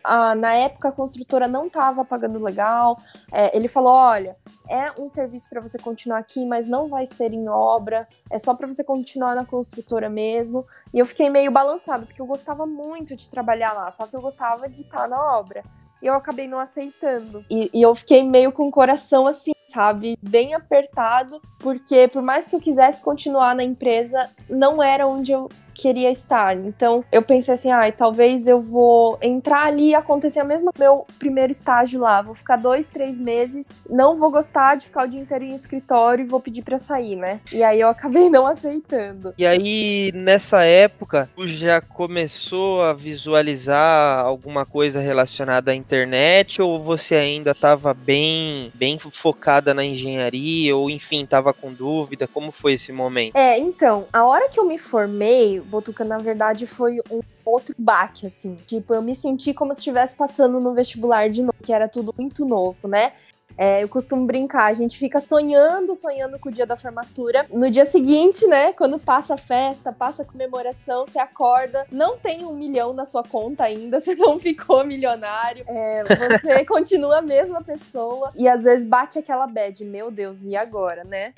a, na época a construtora não estava pagando legal. É, ele falou: olha, é um serviço para você continuar aqui, mas não vai ser em obra, é só para você continuar na construtora mesmo. E eu fiquei meio balançado, porque eu gostava muito de trabalhar lá, só que eu gostava de estar na obra. E eu acabei não aceitando. E, e eu fiquei meio com o coração assim, sabe? Bem apertado, porque por mais que eu quisesse continuar na empresa, não era onde eu queria estar. Então eu pensei assim, ai, ah, talvez eu vou entrar ali e acontecer a mesma meu primeiro estágio lá. Vou ficar dois, três meses, não vou gostar de ficar o dia inteiro em escritório e vou pedir para sair, né? E aí eu acabei não aceitando. E aí nessa época, tu já começou a visualizar alguma coisa relacionada à internet ou você ainda estava bem, bem focada na engenharia ou enfim, estava com dúvida? Como foi esse momento? É, então, a hora que eu me formei, Botuca, na verdade, foi um outro baque, assim. Tipo, eu me senti como se estivesse passando no vestibular de novo, que era tudo muito novo, né? É, eu costumo brincar, a gente fica sonhando, sonhando com o dia da formatura. No dia seguinte, né, quando passa a festa, passa a comemoração, você acorda, não tem um milhão na sua conta ainda, você não ficou milionário, é, você continua a mesma pessoa e às vezes bate aquela bad, meu Deus, e agora, né?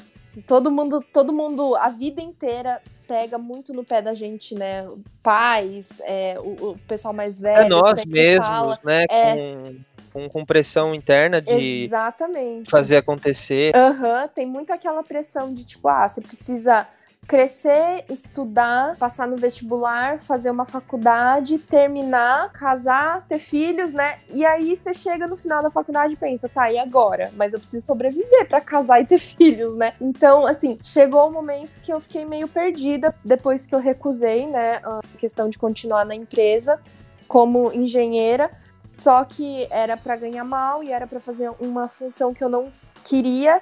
Todo mundo, todo mundo, a vida inteira pega muito no pé da gente, né? Pais, é, o, o, pessoal mais velho. É nós mesmos, fala, né? É, com, com, com, pressão interna de exatamente. fazer acontecer. Aham, uhum, tem muito aquela pressão de tipo, ah, você precisa crescer, estudar, passar no vestibular, fazer uma faculdade, terminar, casar, ter filhos, né? E aí você chega no final da faculdade e pensa, tá, e agora? Mas eu preciso sobreviver para casar e ter filhos, né? Então, assim, chegou o momento que eu fiquei meio perdida depois que eu recusei, né, a questão de continuar na empresa como engenheira. Só que era para ganhar mal e era para fazer uma função que eu não queria.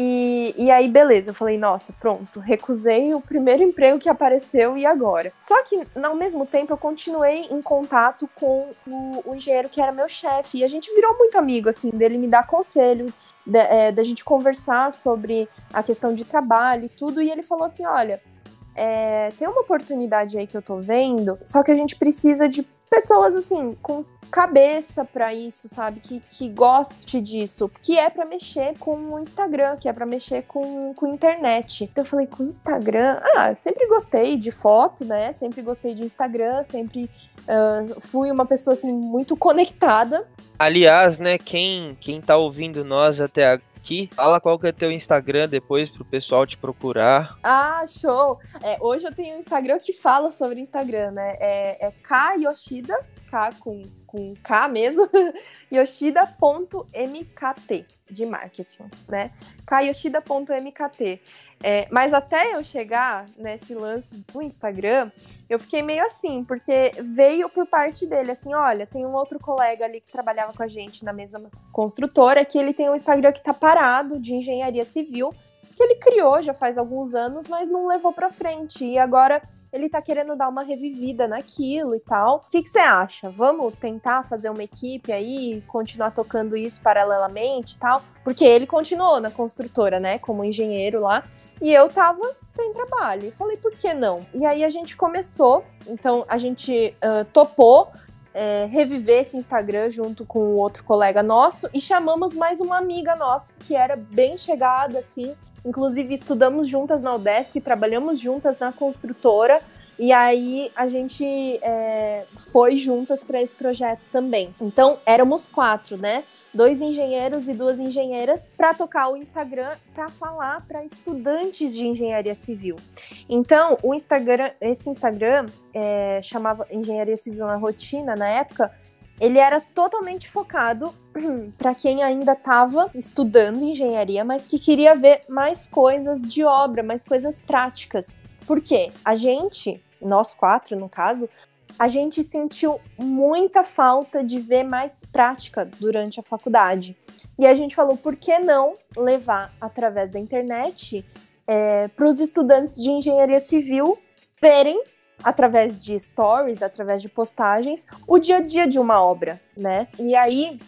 E, e aí, beleza, eu falei, nossa, pronto, recusei o primeiro emprego que apareceu e agora? Só que, ao mesmo tempo, eu continuei em contato com o, o engenheiro que era meu chefe, e a gente virou muito amigo, assim, dele me dar conselho, da, é, gente conversar sobre a questão de trabalho e tudo, e ele falou assim: olha, é, tem uma oportunidade aí que eu tô vendo, só que a gente precisa de pessoas assim, com cabeça para isso, sabe? Que, que goste disso, que é para mexer com o Instagram, que é para mexer com, com internet. Então eu falei, com Instagram? Ah, sempre gostei de foto, né? Sempre gostei de Instagram, sempre uh, fui uma pessoa assim muito conectada. Aliás, né, quem, quem tá ouvindo nós até aqui, fala qual que é teu Instagram depois pro pessoal te procurar. Ah, show! É, hoje eu tenho um Instagram que fala sobre Instagram, né? É, é K Yoshida, K com com K mesmo, yoshida.mkt de marketing, né? kyoshida.mkt. É, mas até eu chegar nesse lance do Instagram, eu fiquei meio assim, porque veio por parte dele, assim, olha, tem um outro colega ali que trabalhava com a gente na mesma construtora, que ele tem um Instagram que tá parado de engenharia civil, que ele criou já faz alguns anos, mas não levou para frente. E agora ele tá querendo dar uma revivida naquilo e tal. O que você acha? Vamos tentar fazer uma equipe aí, continuar tocando isso paralelamente e tal? Porque ele continuou na construtora, né, como engenheiro lá, e eu tava sem trabalho. E falei, por que não? E aí a gente começou, então a gente uh, topou é, reviver esse Instagram junto com outro colega nosso e chamamos mais uma amiga nossa que era bem chegada, assim, Inclusive, estudamos juntas na UDESC, trabalhamos juntas na construtora. E aí a gente é, foi juntas para esse projeto também. Então éramos quatro, né? Dois engenheiros e duas engenheiras para tocar o Instagram para falar para estudantes de engenharia civil. Então o Instagram, esse Instagram é, chamava Engenharia Civil na Rotina na época ele era totalmente focado para quem ainda estava estudando engenharia, mas que queria ver mais coisas de obra, mais coisas práticas. Por quê? A gente, nós quatro no caso, a gente sentiu muita falta de ver mais prática durante a faculdade. E a gente falou, por que não levar através da internet é, para os estudantes de engenharia civil verem através de stories, através de postagens, o dia a dia de uma obra, né? E aí,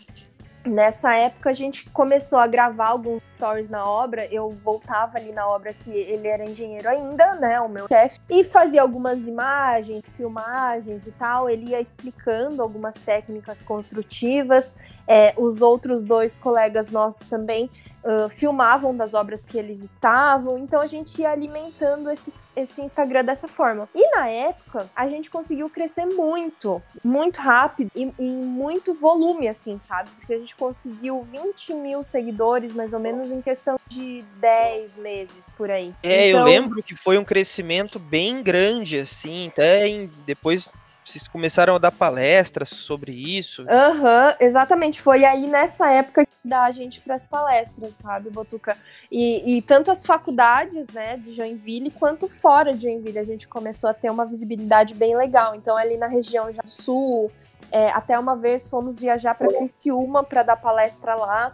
nessa época, a gente começou a gravar alguns stories na obra. Eu voltava ali na obra que ele era engenheiro ainda, né? O meu chefe, e fazia algumas imagens, filmagens e tal. Ele ia explicando algumas técnicas construtivas. É, os outros dois colegas nossos também uh, filmavam das obras que eles estavam. Então a gente ia alimentando esse, esse Instagram dessa forma. E na época, a gente conseguiu crescer muito, muito rápido e em muito volume, assim, sabe? Porque a gente conseguiu 20 mil seguidores, mais ou menos, em questão de 10 meses por aí. É, então... eu lembro que foi um crescimento bem grande, assim, até em, depois vocês começaram a dar palestras sobre isso? Aham, uhum, exatamente. Foi aí nessa época que dá a gente para as palestras, sabe, Botuca? E, e, tanto as faculdades, né, de Joinville, quanto fora de Joinville, a gente começou a ter uma visibilidade bem legal. Então, ali na região do sul, é, até uma vez fomos viajar para Criciúma para dar palestra lá.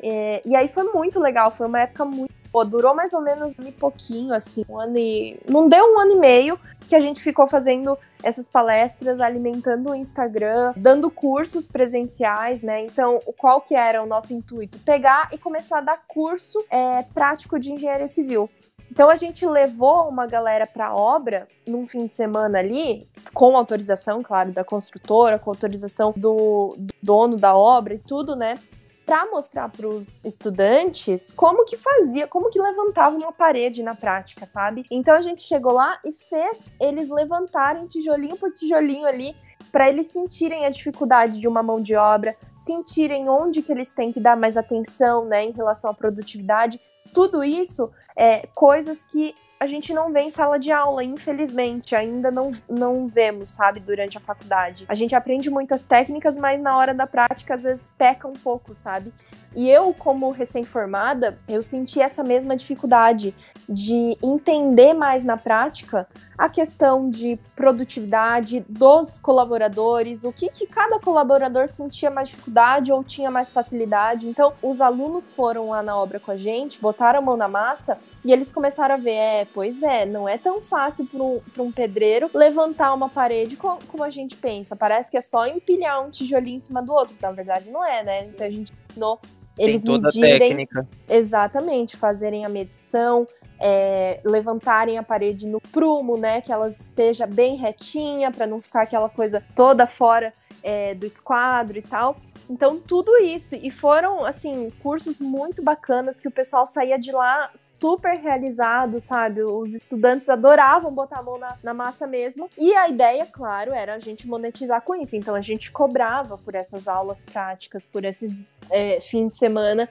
É, e aí foi muito legal, foi uma época muito Pô, durou mais ou menos um e pouquinho, assim, um ano e. Não deu um ano e meio que a gente ficou fazendo essas palestras, alimentando o Instagram, dando cursos presenciais, né? Então, qual que era o nosso intuito? Pegar e começar a dar curso é, prático de engenharia civil. Então a gente levou uma galera para obra num fim de semana ali, com autorização, claro, da construtora, com autorização do, do dono da obra e tudo, né? Para mostrar para os estudantes como que fazia, como que levantava uma parede na prática, sabe? Então a gente chegou lá e fez eles levantarem tijolinho por tijolinho ali para eles sentirem a dificuldade de uma mão de obra, sentirem onde que eles têm que dar mais atenção, né, em relação à produtividade. Tudo isso é coisas que a gente não vê em sala de aula, infelizmente, ainda não, não vemos, sabe, durante a faculdade. A gente aprende muitas técnicas, mas na hora da prática às vezes peca um pouco, sabe? E eu, como recém-formada, eu senti essa mesma dificuldade de entender mais na prática a questão de produtividade dos colaboradores, o que, que cada colaborador sentia mais dificuldade ou tinha mais facilidade. Então, os alunos foram lá na obra com a gente, botaram a mão na massa e eles começaram a ver, é, pois é, não é tão fácil para um, um pedreiro levantar uma parede como, como a gente pensa. Parece que é só empilhar um tijolinho em cima do outro. Na verdade, não é, né? Então a gente ensinou eles Tem toda medirem, a técnica. Exatamente, fazerem a medição, é, levantarem a parede no prumo, né? Que ela esteja bem retinha, para não ficar aquela coisa toda fora é, do esquadro e tal. Então, tudo isso. E foram, assim, cursos muito bacanas que o pessoal saía de lá super realizado, sabe? Os estudantes adoravam botar a mão na, na massa mesmo. E a ideia, claro, era a gente monetizar com isso. Então, a gente cobrava por essas aulas práticas, por esses é, fins de semana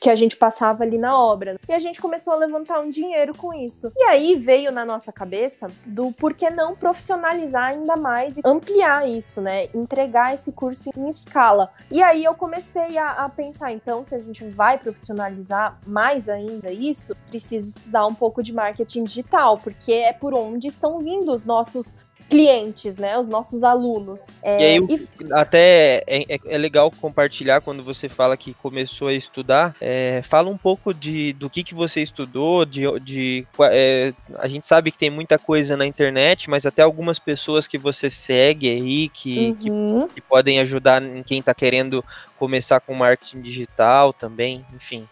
que a gente passava ali na obra. E a gente começou a levantar um dinheiro com isso. E aí veio na nossa cabeça do por que não profissionalizar ainda mais e ampliar isso, né? Entregar esse curso em escala. E aí eu comecei a, a pensar, então, se a gente vai profissionalizar mais ainda isso, preciso estudar um pouco de marketing digital, porque é por onde estão vindo os nossos clientes, né? Os nossos alunos. É, e aí, e... até é, é, é, legal compartilhar quando você fala que começou a estudar. É, fala um pouco de, do que, que você estudou, de, de é, a gente sabe que tem muita coisa na internet, mas até algumas pessoas que você segue aí, que, uhum. que, que podem ajudar em quem está querendo começar com marketing digital também, enfim.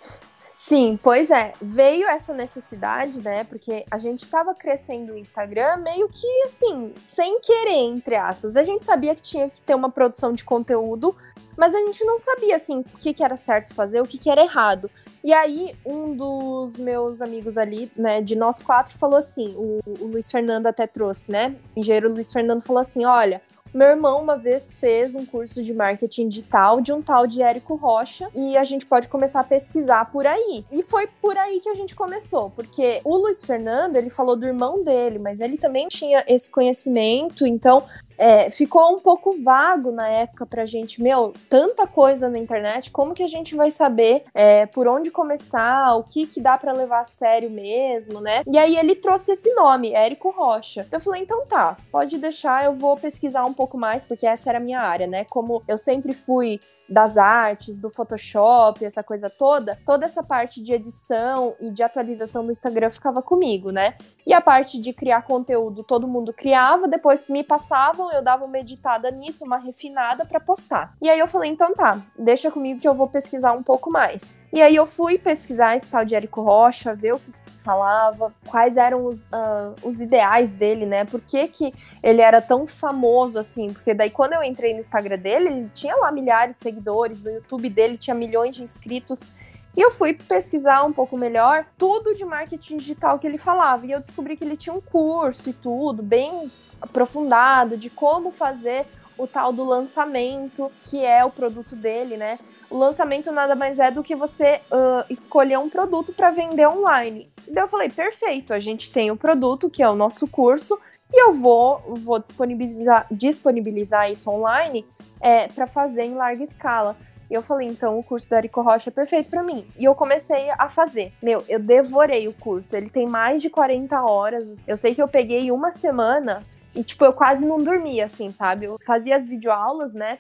Sim, pois é. Veio essa necessidade, né? Porque a gente estava crescendo o Instagram meio que assim, sem querer, entre aspas. A gente sabia que tinha que ter uma produção de conteúdo, mas a gente não sabia assim o que, que era certo fazer, o que, que era errado. E aí, um dos meus amigos ali, né, de nós quatro, falou assim: o, o Luiz Fernando até trouxe, né? O engenheiro Luiz Fernando falou assim: olha meu irmão uma vez fez um curso de marketing digital de um tal de Érico Rocha e a gente pode começar a pesquisar por aí. E foi por aí que a gente começou, porque o Luiz Fernando, ele falou do irmão dele, mas ele também tinha esse conhecimento, então é, ficou um pouco vago na época pra gente, meu, tanta coisa na internet, como que a gente vai saber é, por onde começar, o que que dá para levar a sério mesmo, né? E aí ele trouxe esse nome, Érico Rocha. Eu falei, então tá, pode deixar, eu vou pesquisar um pouco mais, porque essa era a minha área, né? Como eu sempre fui das artes, do Photoshop, essa coisa toda, toda essa parte de edição e de atualização do Instagram ficava comigo, né? E a parte de criar conteúdo, todo mundo criava, depois me passavam, eu dava uma editada nisso, uma refinada para postar. E aí eu falei, então tá, deixa comigo que eu vou pesquisar um pouco mais. E aí eu fui pesquisar esse tal de Érico Rocha, ver o que falava, quais eram os, uh, os ideais dele, né? Por que, que ele era tão famoso assim? Porque daí quando eu entrei no Instagram dele, ele tinha lá milhares de seguidores, no YouTube dele tinha milhões de inscritos. E eu fui pesquisar um pouco melhor tudo de marketing digital que ele falava. E eu descobri que ele tinha um curso e tudo, bem aprofundado, de como fazer o tal do lançamento, que é o produto dele, né? O lançamento nada mais é do que você uh, escolher um produto para vender online. Daí eu falei, perfeito, a gente tem o produto, que é o nosso curso, e eu vou, vou disponibilizar, disponibilizar isso online é, para fazer em larga escala. E eu falei, então o curso do Érico Rocha é perfeito para mim. E eu comecei a fazer. Meu, eu devorei o curso. Ele tem mais de 40 horas. Eu sei que eu peguei uma semana e, tipo, eu quase não dormia, assim, sabe? Eu fazia as videoaulas, né?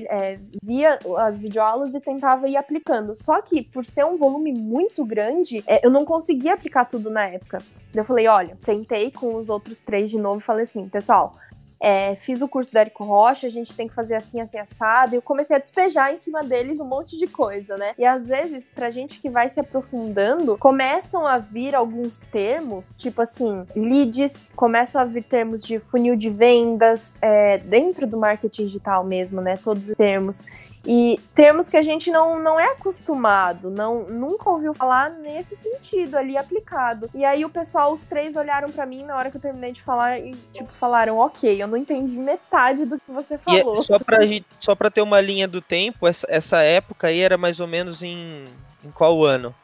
É, via as videoaulas e tentava ir aplicando. Só que, por ser um volume muito grande, é, eu não conseguia aplicar tudo na época. Eu falei, olha, sentei com os outros três de novo e falei assim, pessoal, é, fiz o curso do Érico Rocha, a gente tem que fazer assim, assim, assado. E eu comecei a despejar em cima deles um monte de coisa, né? E às vezes, pra gente que vai se aprofundando, começam a vir alguns termos, tipo assim, leads, começam a vir termos de funil de vendas, é, dentro do marketing digital mesmo, né? Todos os termos. E termos que a gente não, não é acostumado, não nunca ouviu falar nesse sentido ali aplicado. E aí o pessoal, os três olharam para mim na hora que eu terminei de falar e tipo falaram: "OK, eu não entendi metade do que você é falou". E só para só para ter uma linha do tempo, essa, essa época aí era mais ou menos em em qual ano?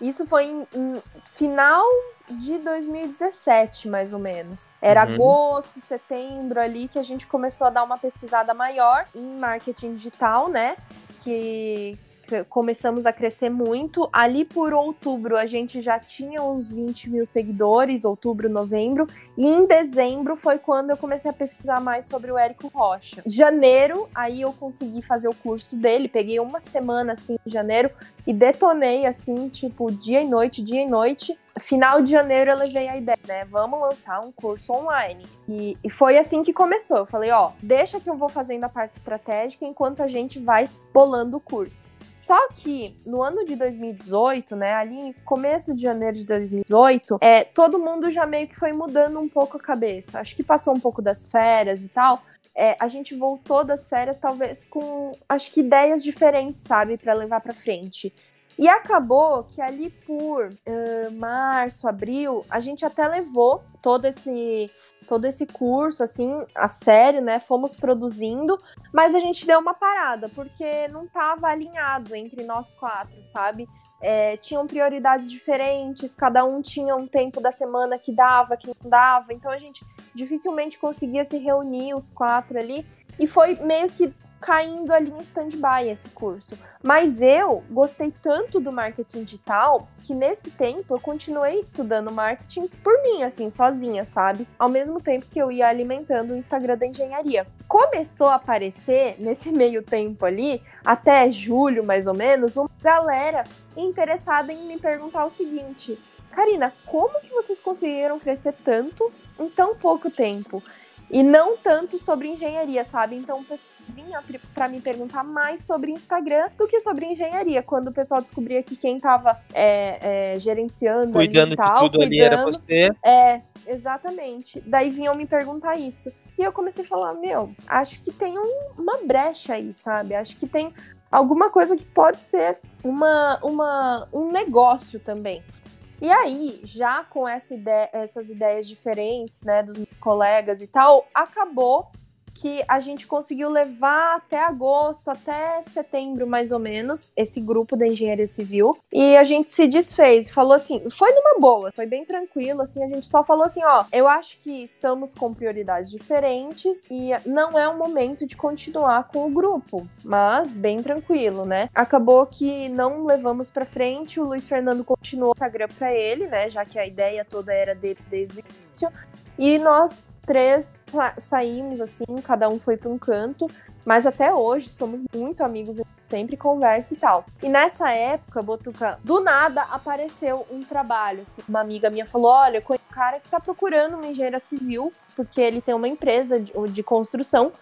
Isso foi em, em final de 2017, mais ou menos. Era uhum. agosto, setembro ali que a gente começou a dar uma pesquisada maior em marketing digital, né? Que, começamos a crescer muito. Ali por outubro a gente já tinha uns 20 mil seguidores, outubro, novembro. E em dezembro foi quando eu comecei a pesquisar mais sobre o Érico Rocha. Janeiro, aí eu consegui fazer o curso dele. Peguei uma semana assim em janeiro e detonei assim, tipo, dia e noite, dia e noite. Final de janeiro eu levei a ideia, né? Vamos lançar um curso online. E, e foi assim que começou. Eu falei, ó, deixa que eu vou fazendo a parte estratégica enquanto a gente vai bolando o curso. Só que no ano de 2018, né, ali começo de janeiro de 2018, é, todo mundo já meio que foi mudando um pouco a cabeça. Acho que passou um pouco das férias e tal. É, a gente voltou das férias talvez com, acho que ideias diferentes, sabe, para levar para frente. E acabou que ali por uh, março, abril, a gente até levou todo esse todo esse curso, assim, a sério, né? Fomos produzindo, mas a gente deu uma parada, porque não estava alinhado entre nós quatro, sabe? É, tinham prioridades diferentes, cada um tinha um tempo da semana que dava, que não dava, então a gente dificilmente conseguia se reunir os quatro ali, e foi meio que caindo ali em stand-by esse curso. Mas eu gostei tanto do marketing digital que nesse tempo eu continuei estudando marketing por mim, assim, sozinha, sabe? Ao mesmo tempo que eu ia alimentando o Instagram da engenharia. Começou a aparecer nesse meio tempo ali, até julho mais ou menos, uma galera interessada em me perguntar o seguinte: Karina, como que vocês conseguiram crescer tanto em tão pouco tempo? E não tanto sobre engenharia, sabe? Então, vinha para me perguntar mais sobre Instagram do que sobre engenharia. Quando o pessoal descobria que quem estava é, é, gerenciando cuidando e tal, de tudo cuidando, ali era você. É, exatamente. Daí vinham me perguntar isso. E eu comecei a falar, meu, acho que tem um, uma brecha aí, sabe? Acho que tem alguma coisa que pode ser uma, uma, um negócio também. E aí, já com essa ideia, essas ideias diferentes, né, dos colegas e tal, acabou que a gente conseguiu levar até agosto, até setembro mais ou menos, esse grupo da engenharia civil. E a gente se desfez, falou assim, foi numa boa, foi bem tranquilo, assim, a gente só falou assim, ó, eu acho que estamos com prioridades diferentes e não é o momento de continuar com o grupo, mas bem tranquilo, né? Acabou que não levamos para frente, o Luiz Fernando continuou o Instagram para ele, né, já que a ideia toda era dele desde o início. E nós três saímos assim, cada um foi para um canto, mas até hoje somos muito amigos, sempre conversa e tal. E nessa época, Botuca, do nada apareceu um trabalho. Assim. Uma amiga minha falou: Olha, com um cara que tá procurando uma engenheira civil, porque ele tem uma empresa de, de construção.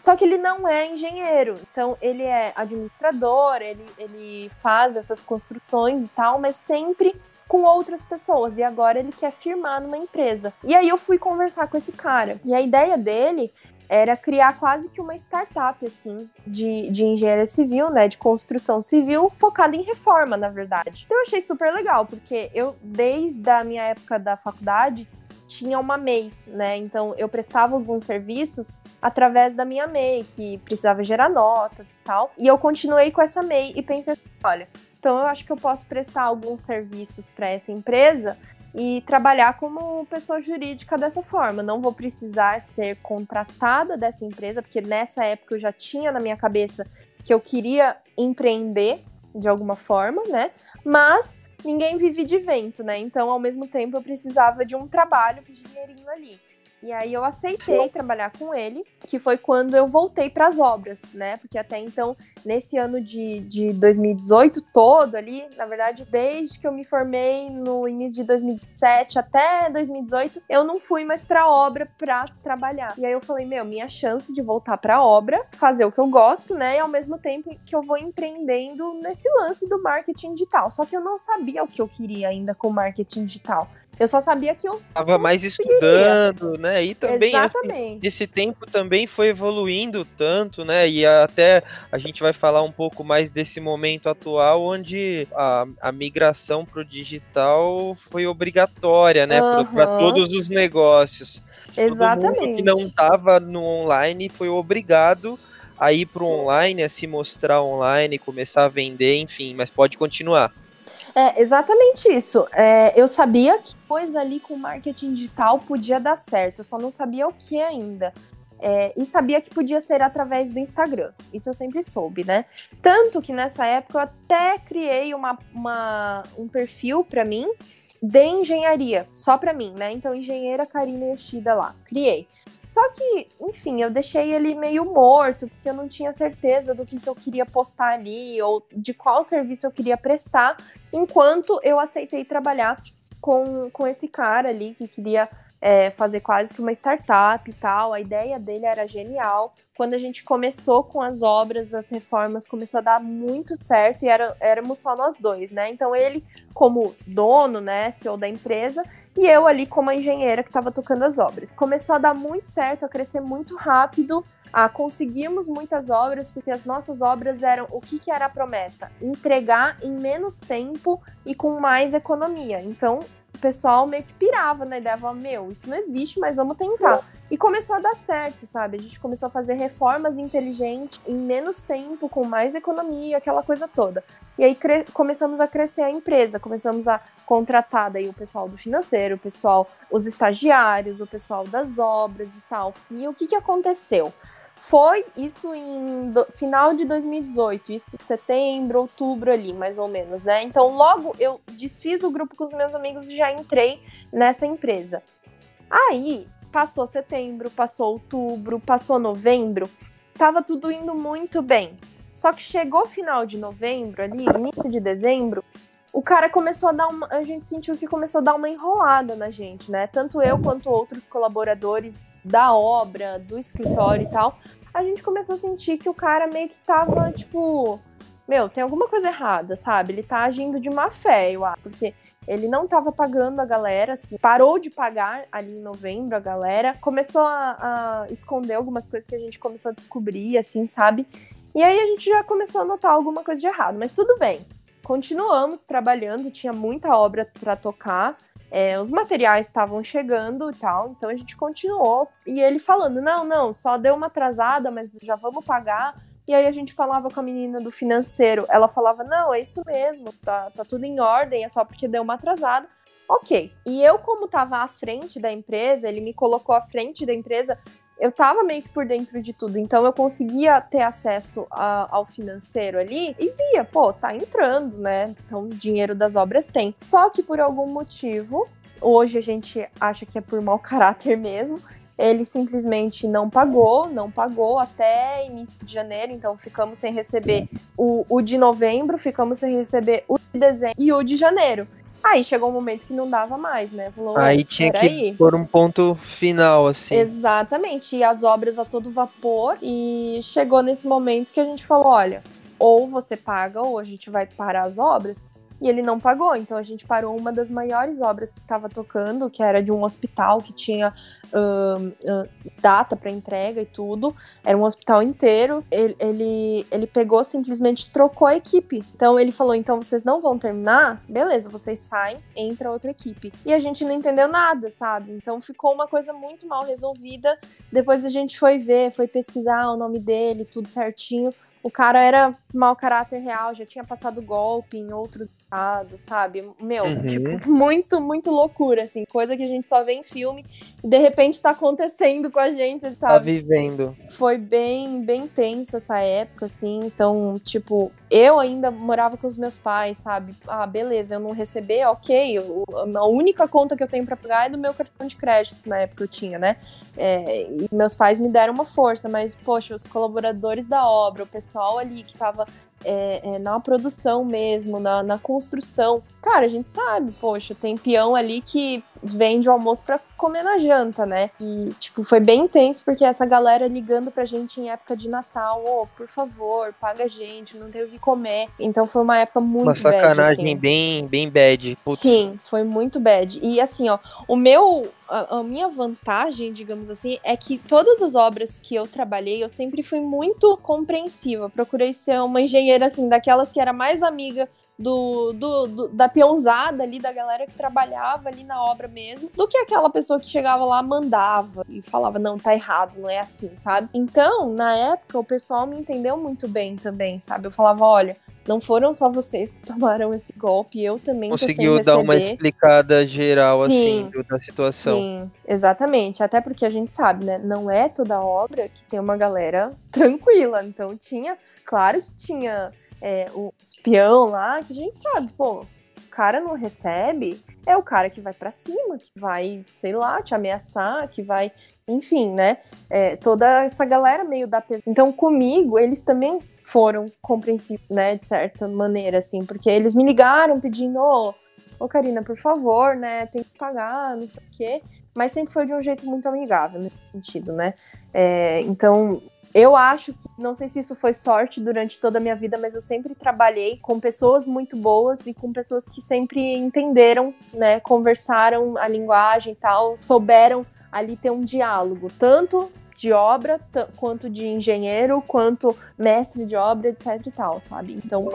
Só que ele não é engenheiro, então ele é administrador, ele, ele faz essas construções e tal, mas sempre com outras pessoas. E agora ele quer firmar numa empresa. E aí eu fui conversar com esse cara. E a ideia dele era criar quase que uma startup, assim, de, de engenharia civil, né? De construção civil, focada em reforma, na verdade. Então eu achei super legal, porque eu, desde a minha época da faculdade, tinha uma MEI, né? Então eu prestava alguns serviços através da minha MEI, que precisava gerar notas e tal. E eu continuei com essa MEI e pensei, olha, então eu acho que eu posso prestar alguns serviços para essa empresa e trabalhar como pessoa jurídica dessa forma. Não vou precisar ser contratada dessa empresa, porque nessa época eu já tinha na minha cabeça que eu queria empreender de alguma forma, né? Mas ninguém vive de vento, né? Então, ao mesmo tempo, eu precisava de um trabalho com dinheirinho ali. E aí eu aceitei trabalhar com ele, que foi quando eu voltei para as obras, né? Porque até então, nesse ano de, de 2018 todo ali, na verdade, desde que eu me formei no início de 2017 até 2018, eu não fui mais para obra para trabalhar. E aí eu falei, meu, minha chance de voltar para obra, fazer o que eu gosto, né? E ao mesmo tempo que eu vou empreendendo nesse lance do marketing digital. Só que eu não sabia o que eu queria ainda com marketing digital. Eu só sabia que eu tava mais estudando, né? E também assim, esse tempo também foi evoluindo tanto, né? E até a gente vai falar um pouco mais desse momento atual onde a, a migração para o digital foi obrigatória, né? Uhum. Para todos os negócios. Exatamente. Todo mundo que não estava no online foi obrigado a ir para o online, a se mostrar online, começar a vender, enfim. Mas pode continuar. É exatamente isso. É, eu sabia que coisa ali com marketing digital podia dar certo, eu só não sabia o que ainda. É, e sabia que podia ser através do Instagram. Isso eu sempre soube, né? Tanto que nessa época eu até criei uma, uma um perfil para mim de engenharia, só para mim, né? Então, engenheira Karina Yoshida lá. Criei. Só que, enfim, eu deixei ele meio morto, porque eu não tinha certeza do que, que eu queria postar ali, ou de qual serviço eu queria prestar, enquanto eu aceitei trabalhar com, com esse cara ali que queria é, fazer quase que uma startup e tal. A ideia dele era genial. Quando a gente começou com as obras, as reformas, começou a dar muito certo e era, éramos só nós dois, né? Então ele, como dono, né, CEO da empresa, e eu ali como a engenheira que estava tocando as obras. Começou a dar muito certo, a crescer muito rápido. A conseguirmos muitas obras, porque as nossas obras eram o que, que era a promessa? Entregar em menos tempo e com mais economia. Então, o pessoal meio que pirava na ideia, falava, meu, isso não existe, mas vamos tentar. E começou a dar certo, sabe? A gente começou a fazer reformas inteligentes em menos tempo, com mais economia, aquela coisa toda. E aí começamos a crescer a empresa, começamos a contratar daí o pessoal do financeiro, o pessoal, os estagiários, o pessoal das obras e tal. E o que, que aconteceu? Foi isso em do, final de 2018, isso setembro, outubro ali, mais ou menos, né? Então, logo eu desfiz o grupo com os meus amigos e já entrei nessa empresa. Aí, passou setembro, passou outubro, passou novembro, tava tudo indo muito bem. Só que chegou final de novembro ali, início de dezembro, o cara começou a dar uma. A gente sentiu que começou a dar uma enrolada na gente, né? Tanto eu quanto outros colaboradores da obra, do escritório e tal. A gente começou a sentir que o cara meio que tava, tipo. Meu, tem alguma coisa errada, sabe? Ele tá agindo de má fé, eu acho. Porque ele não tava pagando a galera, assim, parou de pagar ali em novembro a galera, começou a, a, esconder algumas coisas que a gente começou a descobrir, assim, sabe? E aí a gente já começou a notar alguma coisa de errado, mas tudo bem continuamos trabalhando, tinha muita obra para tocar. É, os materiais estavam chegando e tal, então a gente continuou. E ele falando: não, não, só deu uma atrasada, mas já vamos pagar. E aí a gente falava com a menina do financeiro, ela falava: não, é isso mesmo, tá, tá tudo em ordem, é só porque deu uma atrasada. Ok. E eu, como estava à frente da empresa, ele me colocou à frente da empresa, eu tava meio que por dentro de tudo, então eu conseguia ter acesso a, ao financeiro ali e via, pô, tá entrando, né? Então, dinheiro das obras tem. Só que por algum motivo, hoje a gente acha que é por mau caráter mesmo, ele simplesmente não pagou, não pagou até início de janeiro, então ficamos sem receber o, o de novembro, ficamos sem receber o de dezembro e o de janeiro. Aí chegou um momento que não dava mais, né? Falou, aí tinha que aí. pôr um ponto final, assim. Exatamente. E as obras a todo vapor. E chegou nesse momento que a gente falou: olha, ou você paga, ou a gente vai parar as obras e ele não pagou. Então a gente parou uma das maiores obras que estava tocando, que era de um hospital que tinha uh, uh, data para entrega e tudo. Era um hospital inteiro. Ele, ele, ele pegou simplesmente trocou a equipe. Então ele falou: então vocês não vão terminar? Beleza, vocês saem, entra outra equipe. E a gente não entendeu nada, sabe? Então ficou uma coisa muito mal resolvida. Depois a gente foi ver, foi pesquisar o nome dele, tudo certinho. O cara era mau caráter real, já tinha passado golpe em outros sabe? Meu, uhum. tipo, muito, muito loucura, assim, coisa que a gente só vê em filme e de repente tá acontecendo com a gente, sabe? Tá vivendo. Foi bem, bem tenso essa época, assim, então, tipo, eu ainda morava com os meus pais, sabe? Ah, beleza, eu não receber, ok. a única conta que eu tenho para pagar é do meu cartão de crédito, na época eu tinha, né? É, e meus pais me deram uma força, mas, poxa, os colaboradores da obra, o pessoal ali que tava é, é, na produção mesmo, na, na construção. Cara, a gente sabe, poxa, tem peão ali que vende o almoço para comer na janta, né? E, tipo, foi bem intenso porque essa galera ligando pra gente em época de Natal, ô, oh, por favor, paga a gente, não tem o que comer. Então foi uma época muito Uma sacanagem bad, assim. bem, bem bad. Putz. Sim, foi muito bad. E assim, ó, o meu, a, a, minha vantagem, digamos assim, é que todas as obras que eu trabalhei, eu sempre fui muito compreensiva. Procurei ser uma engenheira, assim, daquelas que era mais amiga do, do, do, da peãozada ali, da galera que trabalhava ali na obra mesmo, do que aquela pessoa que chegava lá, mandava e falava, não, tá errado, não é assim, sabe? Então, na época, o pessoal me entendeu muito bem também, sabe? Eu falava, olha, não foram só vocês que tomaram esse golpe, eu também Conseguiu dar uma explicada geral, assim, sim, assim, da situação. Sim, exatamente. Até porque a gente sabe, né? Não é toda obra que tem uma galera tranquila. Então tinha, claro que tinha é, o espião lá, que a gente sabe, pô, o cara não recebe, é o cara que vai para cima, que vai, sei lá, te ameaçar, que vai enfim, né? É, toda essa galera meio da pessoa. Então, comigo, eles também foram compreensivos, né? De certa maneira, assim, porque eles me ligaram pedindo, ô, oh, Karina, por favor, né? Tem que pagar, não sei o quê. Mas sempre foi de um jeito muito amigável, nesse sentido, né? É, então, eu acho, não sei se isso foi sorte durante toda a minha vida, mas eu sempre trabalhei com pessoas muito boas e com pessoas que sempre entenderam, né, conversaram a linguagem e tal, souberam ali ter um diálogo, tanto de obra, quanto de engenheiro, quanto mestre de obra, etc e tal, sabe? Então,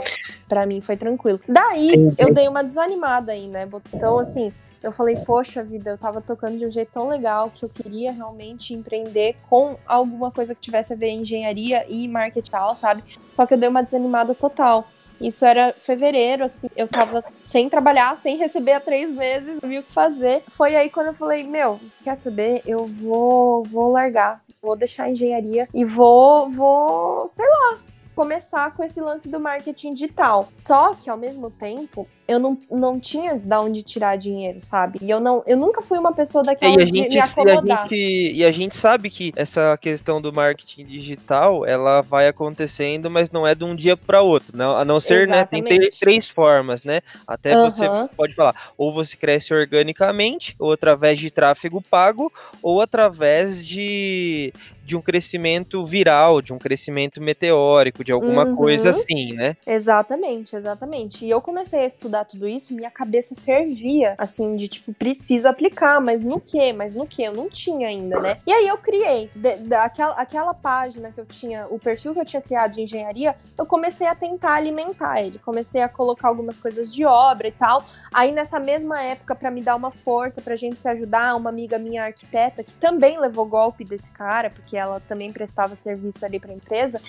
para mim foi tranquilo. Daí, eu dei uma desanimada aí, né? Então, assim, eu falei, poxa vida, eu tava tocando de um jeito tão legal que eu queria realmente empreender com alguma coisa que tivesse a ver em engenharia e marketing, sabe? Só que eu dei uma desanimada total. Isso era fevereiro, assim, eu tava sem trabalhar, sem receber há três meses, não vi o que fazer. Foi aí quando eu falei, meu, quer saber? Eu vou, vou largar, vou deixar a engenharia e vou, vou, sei lá, começar com esse lance do marketing digital. Só que ao mesmo tempo, eu não, não tinha de onde tirar dinheiro, sabe? E eu não, eu nunca fui uma pessoa daquela de me acomodar. E a, gente, e a gente sabe que essa questão do marketing digital, ela vai acontecendo, mas não é de um dia para outro, não, a não ser, Exatamente. né, tem três, três formas, né? Até uhum. você pode falar, ou você cresce organicamente, ou através de tráfego pago, ou através de de um crescimento viral, de um crescimento meteórico, de alguma uhum. coisa assim, né? Exatamente, exatamente. E eu comecei a estudar estudar tudo isso, minha cabeça fervia, assim, de tipo, preciso aplicar, mas no que? Mas no que? Eu não tinha ainda, né? E aí eu criei, de, daquela, aquela página que eu tinha, o perfil que eu tinha criado de engenharia, eu comecei a tentar alimentar ele, comecei a colocar algumas coisas de obra e tal. Aí nessa mesma época, para me dar uma força, pra gente se ajudar, uma amiga minha arquiteta, que também levou golpe desse cara, porque ela também prestava serviço ali pra empresa,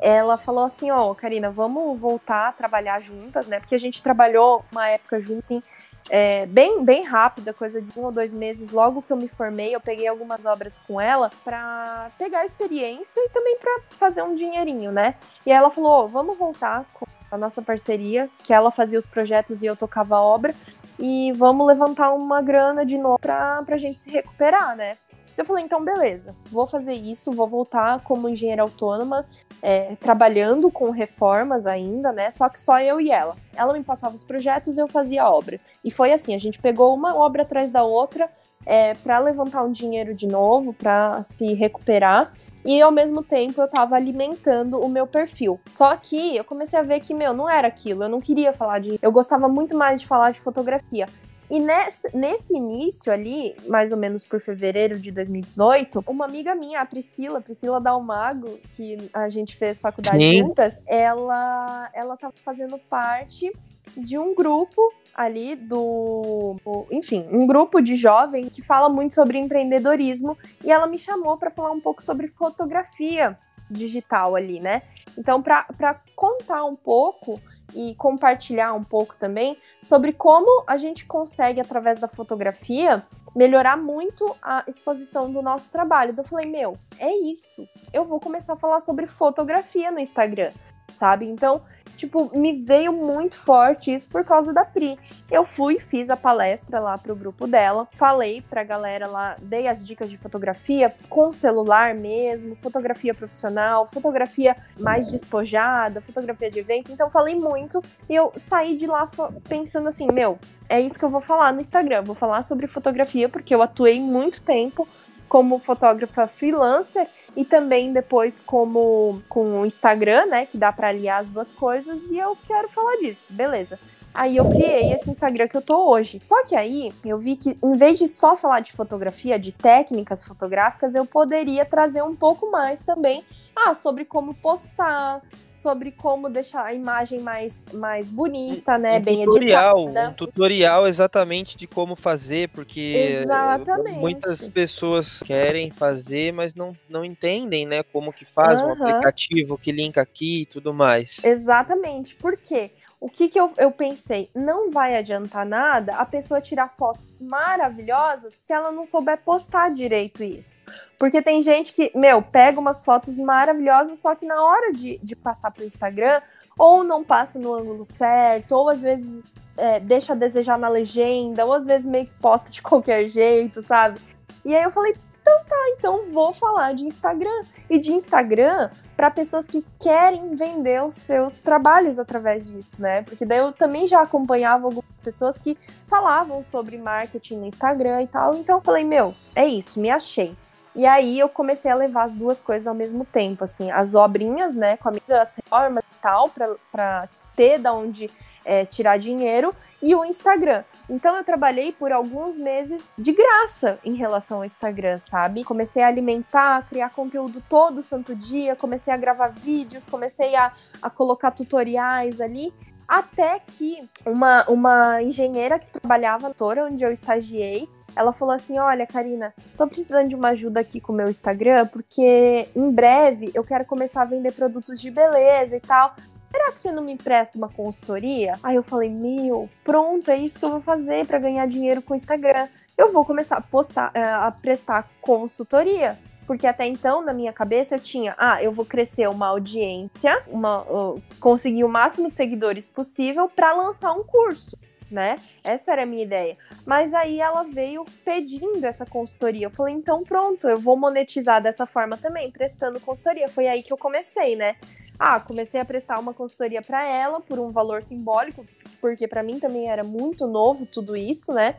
ela falou assim, ó, oh, Karina, vamos voltar a trabalhar juntas, né? Porque a gente trabalhou uma época juntos, assim, é, bem, bem rápida, coisa de um ou dois meses. Logo que eu me formei, eu peguei algumas obras com ela para pegar experiência e também para fazer um dinheirinho, né? E ela falou, oh, vamos voltar com a nossa parceria, que ela fazia os projetos e eu tocava a obra, e vamos levantar uma grana de novo pra, pra gente se recuperar, né? Eu falei, então beleza, vou fazer isso, vou voltar como engenheira autônoma, é, trabalhando com reformas ainda, né? Só que só eu e ela. Ela me passava os projetos, eu fazia a obra. E foi assim, a gente pegou uma obra atrás da outra é, para levantar um dinheiro de novo, para se recuperar. E ao mesmo tempo eu estava alimentando o meu perfil. Só que eu comecei a ver que, meu, não era aquilo. Eu não queria falar de. Eu gostava muito mais de falar de fotografia. E nesse, nesse início ali, mais ou menos por fevereiro de 2018, uma amiga minha, a Priscila, Priscila Dalmago, que a gente fez faculdade Sim. juntas, ela, ela tava fazendo parte de um grupo ali do, enfim, um grupo de jovens que fala muito sobre empreendedorismo e ela me chamou para falar um pouco sobre fotografia digital ali, né? Então, para contar um pouco e compartilhar um pouco também sobre como a gente consegue, através da fotografia, melhorar muito a exposição do nosso trabalho. Eu falei, meu, é isso. Eu vou começar a falar sobre fotografia no Instagram, sabe? Então, tipo, me veio muito forte isso por causa da Pri. Eu fui, fiz a palestra lá pro grupo dela, falei pra galera lá, dei as dicas de fotografia com celular mesmo, fotografia profissional, fotografia mais despojada, fotografia de eventos. Então, falei muito e eu saí de lá pensando assim, meu, é isso que eu vou falar no Instagram. Vou falar sobre fotografia porque eu atuei muito tempo como fotógrafa freelancer e também depois como com o Instagram, né, que dá para aliar as duas coisas e eu quero falar disso. Beleza. Aí eu criei esse Instagram que eu tô hoje. Só que aí eu vi que, em vez de só falar de fotografia, de técnicas fotográficas, eu poderia trazer um pouco mais também ah, sobre como postar, sobre como deixar a imagem mais, mais bonita, né? Um bem tutorial, editada. Um tutorial exatamente de como fazer, porque Exatamente. muitas pessoas querem fazer, mas não, não entendem, né? Como que faz uhum. um aplicativo, que linka aqui e tudo mais. Exatamente. Por quê? O que, que eu, eu pensei? Não vai adiantar nada a pessoa tirar fotos maravilhosas se ela não souber postar direito isso. Porque tem gente que, meu, pega umas fotos maravilhosas, só que na hora de, de passar pro Instagram, ou não passa no ângulo certo, ou às vezes é, deixa a desejar na legenda, ou às vezes meio que posta de qualquer jeito, sabe? E aí eu falei, então tá, então vou falar de Instagram. E de Instagram para pessoas que querem vender os seus trabalhos através disso, né? Porque daí eu também já acompanhava algumas pessoas que falavam sobre marketing no Instagram e tal. Então eu falei, meu, é isso, me achei. E aí eu comecei a levar as duas coisas ao mesmo tempo, assim, as obrinhas, né, com amigas, reformas e tal, para ter da onde é, tirar dinheiro, e o Instagram. Então eu trabalhei por alguns meses de graça em relação ao Instagram, sabe? Comecei a alimentar, criar conteúdo todo santo dia, comecei a gravar vídeos, comecei a, a colocar tutoriais ali. Até que uma, uma engenheira que trabalhava na Tora, onde eu estagiei, ela falou assim: Olha, Karina, tô precisando de uma ajuda aqui com o meu Instagram, porque em breve eu quero começar a vender produtos de beleza e tal será que você não me empresta uma consultoria? Aí eu falei, meu, pronto, é isso que eu vou fazer para ganhar dinheiro com o Instagram. Eu vou começar a postar, eh, a prestar consultoria. Porque até então, na minha cabeça, eu tinha, ah, eu vou crescer uma audiência, uma, uh, conseguir o máximo de seguidores possível para lançar um curso né? Essa era a minha ideia. Mas aí ela veio pedindo essa consultoria. Eu falei, então pronto, eu vou monetizar dessa forma também, prestando consultoria. Foi aí que eu comecei, né? Ah, comecei a prestar uma consultoria para ela por um valor simbólico, porque para mim também era muito novo tudo isso, né?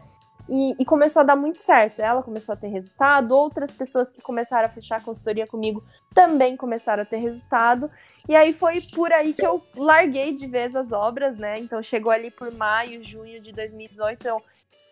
E, e, começou a dar muito certo. Ela começou a ter resultado, outras pessoas que começaram a fechar a consultoria comigo também começaram a ter resultado. E aí foi por aí que eu larguei de vez as obras, né? Então chegou ali por maio, junho de 2018, eu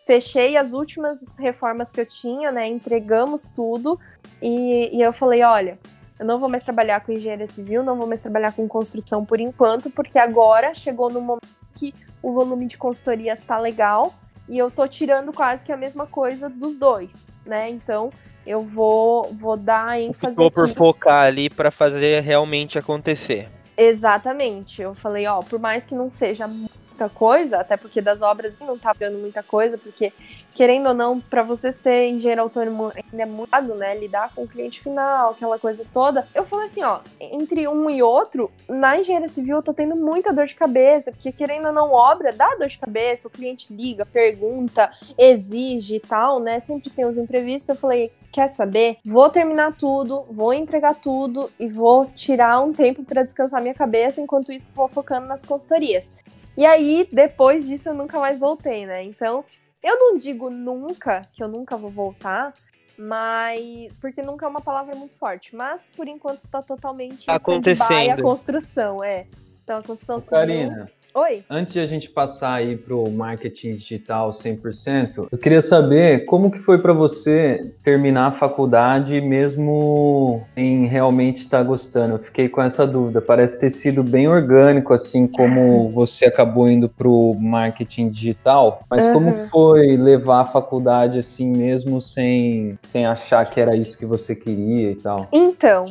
fechei as últimas reformas que eu tinha, né? Entregamos tudo e, e eu falei, olha, eu não vou mais trabalhar com engenharia civil, não vou mais trabalhar com construção por enquanto, porque agora chegou no momento que o volume de consultoria está legal e eu tô tirando quase que a mesma coisa dos dois, né? Então eu vou, vou dar ênfase. Ficou por focar ali para fazer realmente acontecer. Exatamente. Eu falei, ó, por mais que não seja muita coisa, até porque das obras não tá vendo muita coisa, porque, querendo ou não, para você ser engenheiro autônomo ainda é muito, né? Lidar com o cliente final, aquela coisa toda. Eu falei assim, ó, entre um e outro, na engenharia civil eu tô tendo muita dor de cabeça, porque querendo ou não, obra dá dor de cabeça, o cliente liga, pergunta, exige e tal, né? Sempre tem os imprevistos. Eu falei, quer saber? Vou terminar tudo, vou entregar tudo e vou tirar um tempo para descansar minha cabeça, enquanto isso vou focando nas consultorias. E aí, depois disso, eu nunca mais voltei, né? Então, eu não digo nunca que eu nunca vou voltar, mas. Porque nunca é uma palavra muito forte. Mas, por enquanto, está totalmente acontecendo. a construção, é. Então, a construção Karina, Oi. Antes de a gente passar aí para o marketing digital 100%, eu queria saber como que foi para você terminar a faculdade mesmo em realmente estar tá gostando. Eu fiquei com essa dúvida. Parece ter sido bem orgânico, assim como você acabou indo para o marketing digital. Mas uhum. como foi levar a faculdade assim mesmo sem, sem achar que era isso que você queria e tal? Então,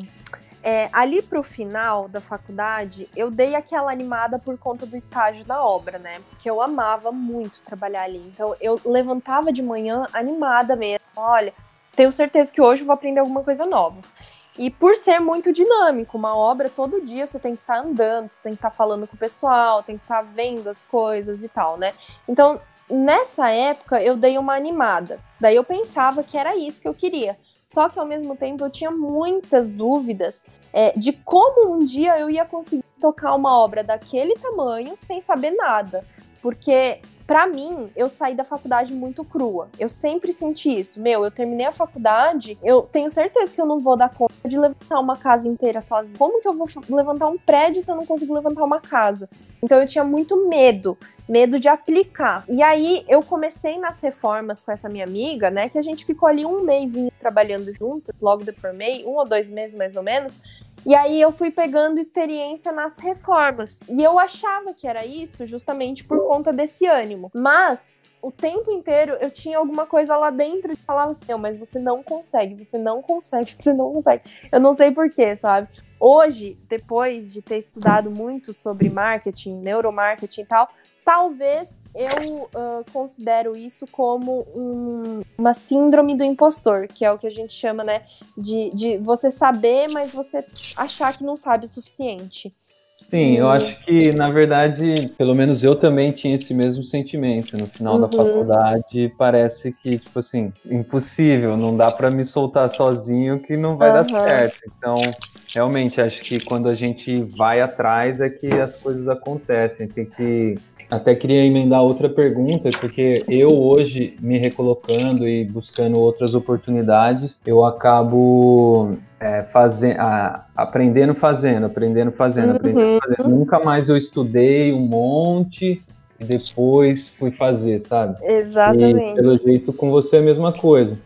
é, ali pro final da faculdade, eu dei aquela animada por conta do estágio da obra, né? Porque eu amava muito trabalhar ali. Então eu levantava de manhã animada mesmo. Olha, tenho certeza que hoje eu vou aprender alguma coisa nova. E por ser muito dinâmico, uma obra todo dia você tem que estar tá andando, você tem que estar tá falando com o pessoal, tem que estar tá vendo as coisas e tal, né? Então, nessa época eu dei uma animada. Daí eu pensava que era isso que eu queria. Só que ao mesmo tempo eu tinha muitas dúvidas é, de como um dia eu ia conseguir tocar uma obra daquele tamanho sem saber nada. Porque para mim, eu saí da faculdade muito crua. Eu sempre senti isso. Meu, eu terminei a faculdade, eu tenho certeza que eu não vou dar conta de levantar uma casa inteira sozinha. Como que eu vou levantar um prédio se eu não consigo levantar uma casa? Então eu tinha muito medo, medo de aplicar. E aí eu comecei nas reformas com essa minha amiga, né? Que a gente ficou ali um mês trabalhando juntas, logo depois formei, um ou dois meses mais ou menos. E aí eu fui pegando experiência nas reformas. E eu achava que era isso justamente por conta desse ânimo. Mas o tempo inteiro eu tinha alguma coisa lá dentro que falava assim, mas você não consegue, você não consegue, você não consegue. Eu não sei porquê, sabe? Hoje, depois de ter estudado muito sobre marketing, neuromarketing e tal, talvez eu uh, considero isso como um, uma síndrome do impostor, que é o que a gente chama, né, de, de você saber, mas você achar que não sabe o suficiente. Sim, eu acho que, na verdade, pelo menos eu também tinha esse mesmo sentimento. No final uhum. da faculdade, parece que, tipo assim, impossível, não dá para me soltar sozinho que não vai uhum. dar certo. Então, realmente, acho que quando a gente vai atrás é que as coisas acontecem. Tem que. Até queria emendar outra pergunta, porque eu hoje, me recolocando e buscando outras oportunidades, eu acabo é, fazendo, aprendendo fazendo, aprendendo fazendo, uhum. aprendendo fazendo. Nunca mais eu estudei um monte e depois fui fazer, sabe? Exatamente. E, pelo jeito, com você é a mesma coisa.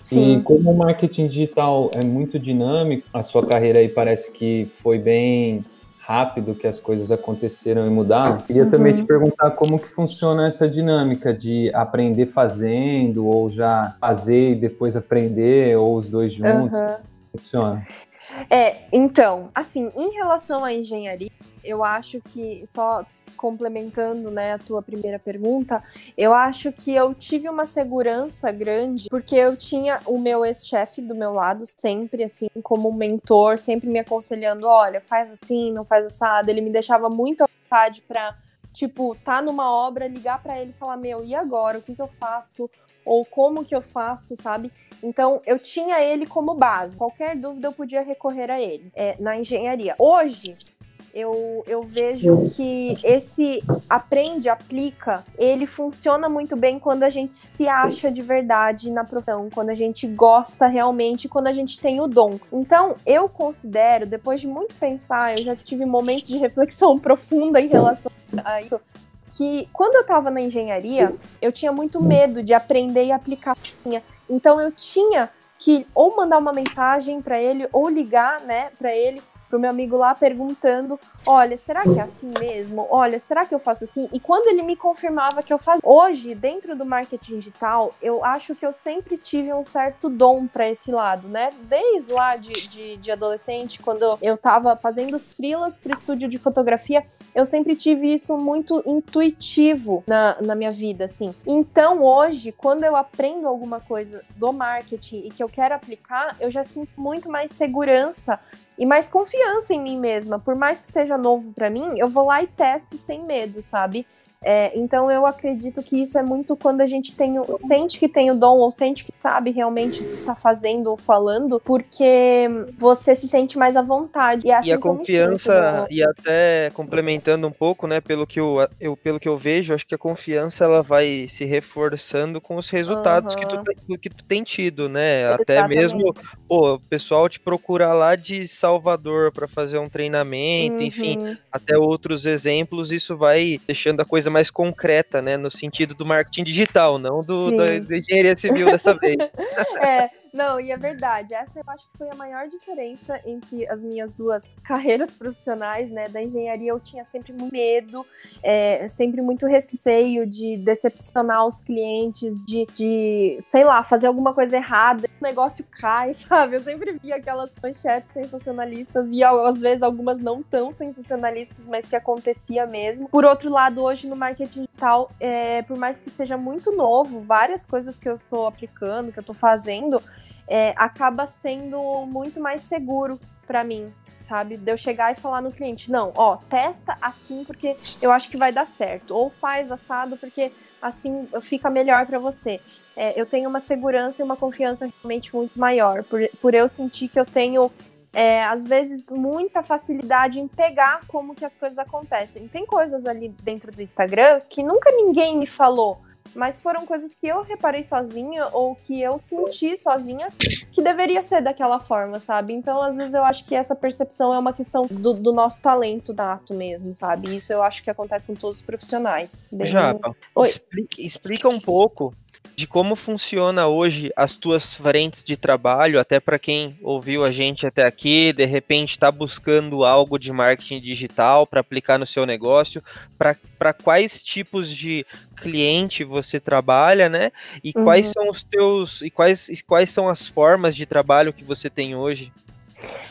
Sim. E como o marketing digital é muito dinâmico, a sua carreira aí parece que foi bem rápido que as coisas aconteceram e mudaram. Queria uhum. também te perguntar como que funciona essa dinâmica de aprender fazendo, ou já fazer e depois aprender, ou os dois juntos. Uhum funciona? É, então, assim, em relação à engenharia, eu acho que só complementando, né, a tua primeira pergunta, eu acho que eu tive uma segurança grande porque eu tinha o meu ex-chefe do meu lado sempre assim como mentor, sempre me aconselhando, olha, faz assim, não faz assado, ele me deixava muito à vontade para tipo, tá numa obra, ligar para ele e falar, meu, e agora? O que que eu faço? Ou como que eu faço, sabe? Então, eu tinha ele como base. Qualquer dúvida eu podia recorrer a ele é, na engenharia. Hoje, eu, eu vejo que esse aprende, aplica, ele funciona muito bem quando a gente se acha de verdade na profissão, quando a gente gosta realmente, quando a gente tem o dom. Então, eu considero, depois de muito pensar, eu já tive momentos de reflexão profunda em relação a isso, que quando eu estava na engenharia, eu tinha muito medo de aprender e aplicar. Então eu tinha que ou mandar uma mensagem para ele ou ligar, né, para ele pro meu amigo lá perguntando: olha, será que é assim mesmo? Olha, será que eu faço assim? E quando ele me confirmava que eu fazia. Hoje, dentro do marketing digital, eu acho que eu sempre tive um certo dom para esse lado, né? Desde lá de, de, de, adolescente, quando eu tava fazendo os freelas pro estúdio de fotografia, eu sempre tive isso muito intuitivo na, na minha vida, assim. Então, hoje, quando eu aprendo alguma coisa do marketing e que eu quero aplicar, eu já sinto muito mais segurança e mais confiança em mim mesma. Por mais que seja novo para mim, eu vou lá e testo sem medo, sabe? É, então eu acredito que isso é muito quando a gente tem, sente que tem o dom ou sente que sabe realmente tá fazendo ou falando, porque você se sente mais à vontade. E, é assim e a confiança, e até complementando um pouco, né, pelo que eu, eu, pelo que eu vejo, acho que a confiança ela vai se reforçando com os resultados uhum. que, tu, que tu tem tido, né? Exatamente. Até mesmo, pô, o pessoal te procura lá de Salvador para fazer um treinamento, uhum. enfim, até outros exemplos, isso vai deixando a coisa mais concreta, né? No sentido do marketing digital, não do, da, da engenharia civil dessa vez. é, não, e é verdade. Essa eu acho que foi a maior diferença entre as minhas duas carreiras profissionais, né? Da engenharia eu tinha sempre medo, é, sempre muito receio de decepcionar os clientes, de, de, sei lá, fazer alguma coisa errada, o negócio cai, sabe? Eu sempre via aquelas manchetes sensacionalistas e às vezes algumas não tão sensacionalistas, mas que acontecia mesmo. Por outro lado, hoje no marketing digital, é, por mais que seja muito novo, várias coisas que eu estou aplicando, que eu estou fazendo, é, acaba sendo muito mais seguro para mim, sabe? De eu chegar e falar no cliente, não, ó, testa assim porque eu acho que vai dar certo, ou faz assado porque assim fica melhor para você. É, eu tenho uma segurança e uma confiança realmente muito maior, por, por eu sentir que eu tenho é, às vezes, muita facilidade em pegar como que as coisas acontecem. Tem coisas ali dentro do Instagram que nunca ninguém me falou, mas foram coisas que eu reparei sozinha ou que eu senti sozinha que deveria ser daquela forma, sabe? Então, às vezes, eu acho que essa percepção é uma questão do, do nosso talento nato mesmo, sabe? Isso eu acho que acontece com todos os profissionais. Bem... Já, explica, explica um pouco de como funciona hoje as tuas frentes de trabalho, até para quem ouviu a gente até aqui, de repente está buscando algo de marketing digital para aplicar no seu negócio, para quais tipos de cliente você trabalha, né? E uhum. quais são os teus e quais, e quais são as formas de trabalho que você tem hoje?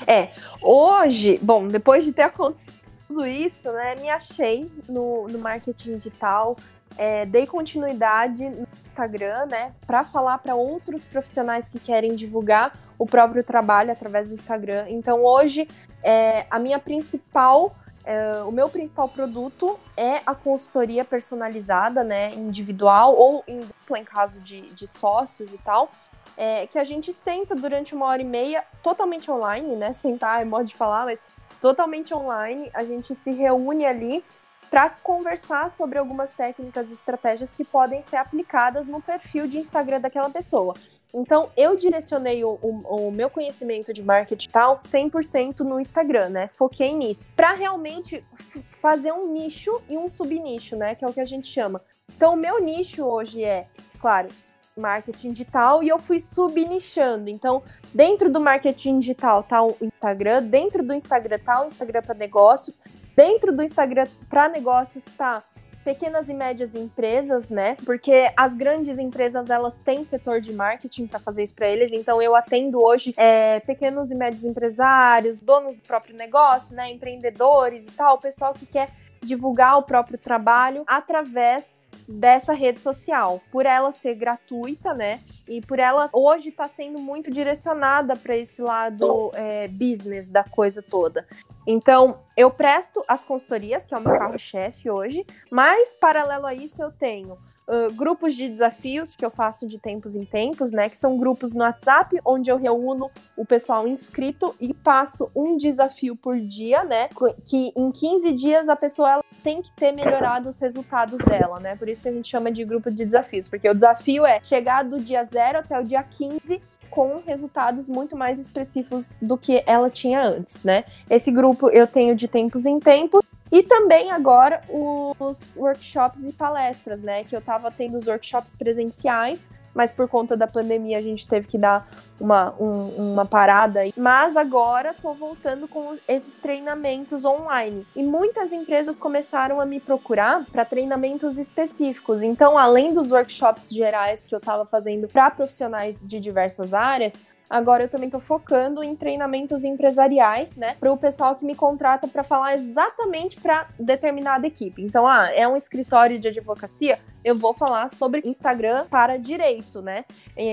É, hoje, bom, depois de ter acontecido tudo isso, né, me achei no, no marketing digital, é, dei continuidade no Instagram, né, para falar para outros profissionais que querem divulgar o próprio trabalho através do Instagram. Então, hoje, é, a minha principal, é, o meu principal produto é a consultoria personalizada, né, individual ou em dupla, em caso de, de sócios e tal. É, que a gente senta durante uma hora e meia, totalmente online, né? Sentar é modo de falar, mas totalmente online. A gente se reúne ali para conversar sobre algumas técnicas e estratégias que podem ser aplicadas no perfil de Instagram daquela pessoa. Então, eu direcionei o, o, o meu conhecimento de marketing tal 100% no Instagram, né? Foquei nisso. Para realmente fazer um nicho e um subnicho, né? Que é o que a gente chama. Então, o meu nicho hoje é, claro, marketing digital e eu fui subnichando. Então, dentro do marketing digital tá o Instagram, dentro do Instagram tá o Instagram para negócios, Dentro do Instagram para negócios tá pequenas e médias empresas, né? Porque as grandes empresas elas têm setor de marketing para fazer isso para eles. Então eu atendo hoje é, pequenos e médios empresários, donos do próprio negócio, né? Empreendedores e tal, pessoal que quer divulgar o próprio trabalho através dessa rede social, por ela ser gratuita, né? E por ela hoje estar tá sendo muito direcionada para esse lado é, business da coisa toda. Então, eu presto as consultorias, que é o meu carro-chefe hoje, mas, paralelo a isso, eu tenho uh, grupos de desafios que eu faço de tempos em tempos, né? Que são grupos no WhatsApp, onde eu reúno o pessoal inscrito e passo um desafio por dia, né? Que em 15 dias a pessoa tem que ter melhorado os resultados dela, né? Por isso que a gente chama de grupo de desafios, porque o desafio é chegar do dia 0 até o dia 15 com resultados muito mais expressivos do que ela tinha antes, né? Esse grupo eu tenho de tempos em tempos e também agora os workshops e palestras, né? Que eu tava tendo os workshops presenciais mas por conta da pandemia a gente teve que dar uma, um, uma parada. Mas agora tô voltando com esses treinamentos online. E muitas empresas começaram a me procurar para treinamentos específicos. Então, além dos workshops gerais que eu estava fazendo para profissionais de diversas áreas, Agora eu também estou focando em treinamentos empresariais, né, para o pessoal que me contrata para falar exatamente para determinada equipe. Então, ah, é um escritório de advocacia, eu vou falar sobre Instagram para direito, né?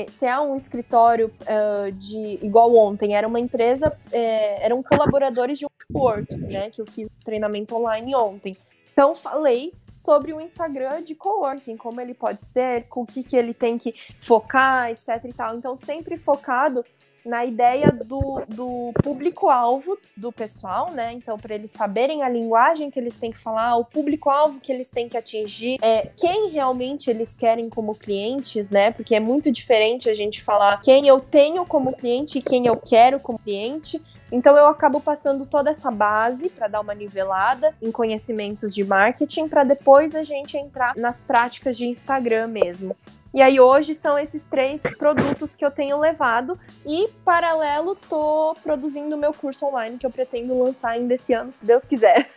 Se é um escritório uh, de igual ontem, era uma empresa, é, eram colaboradores de um work, né? Que eu fiz treinamento online ontem. Então falei sobre o Instagram de coworking, como ele pode ser, com o que, que ele tem que focar, etc e tal. Então, sempre focado na ideia do, do público-alvo do pessoal, né? Então, para eles saberem a linguagem que eles têm que falar, o público-alvo que eles têm que atingir, é, quem realmente eles querem como clientes, né? Porque é muito diferente a gente falar quem eu tenho como cliente e quem eu quero como cliente. Então eu acabo passando toda essa base para dar uma nivelada em conhecimentos de marketing para depois a gente entrar nas práticas de Instagram mesmo. E aí hoje são esses três produtos que eu tenho levado e paralelo tô produzindo o meu curso online que eu pretendo lançar ainda esse ano, se Deus quiser.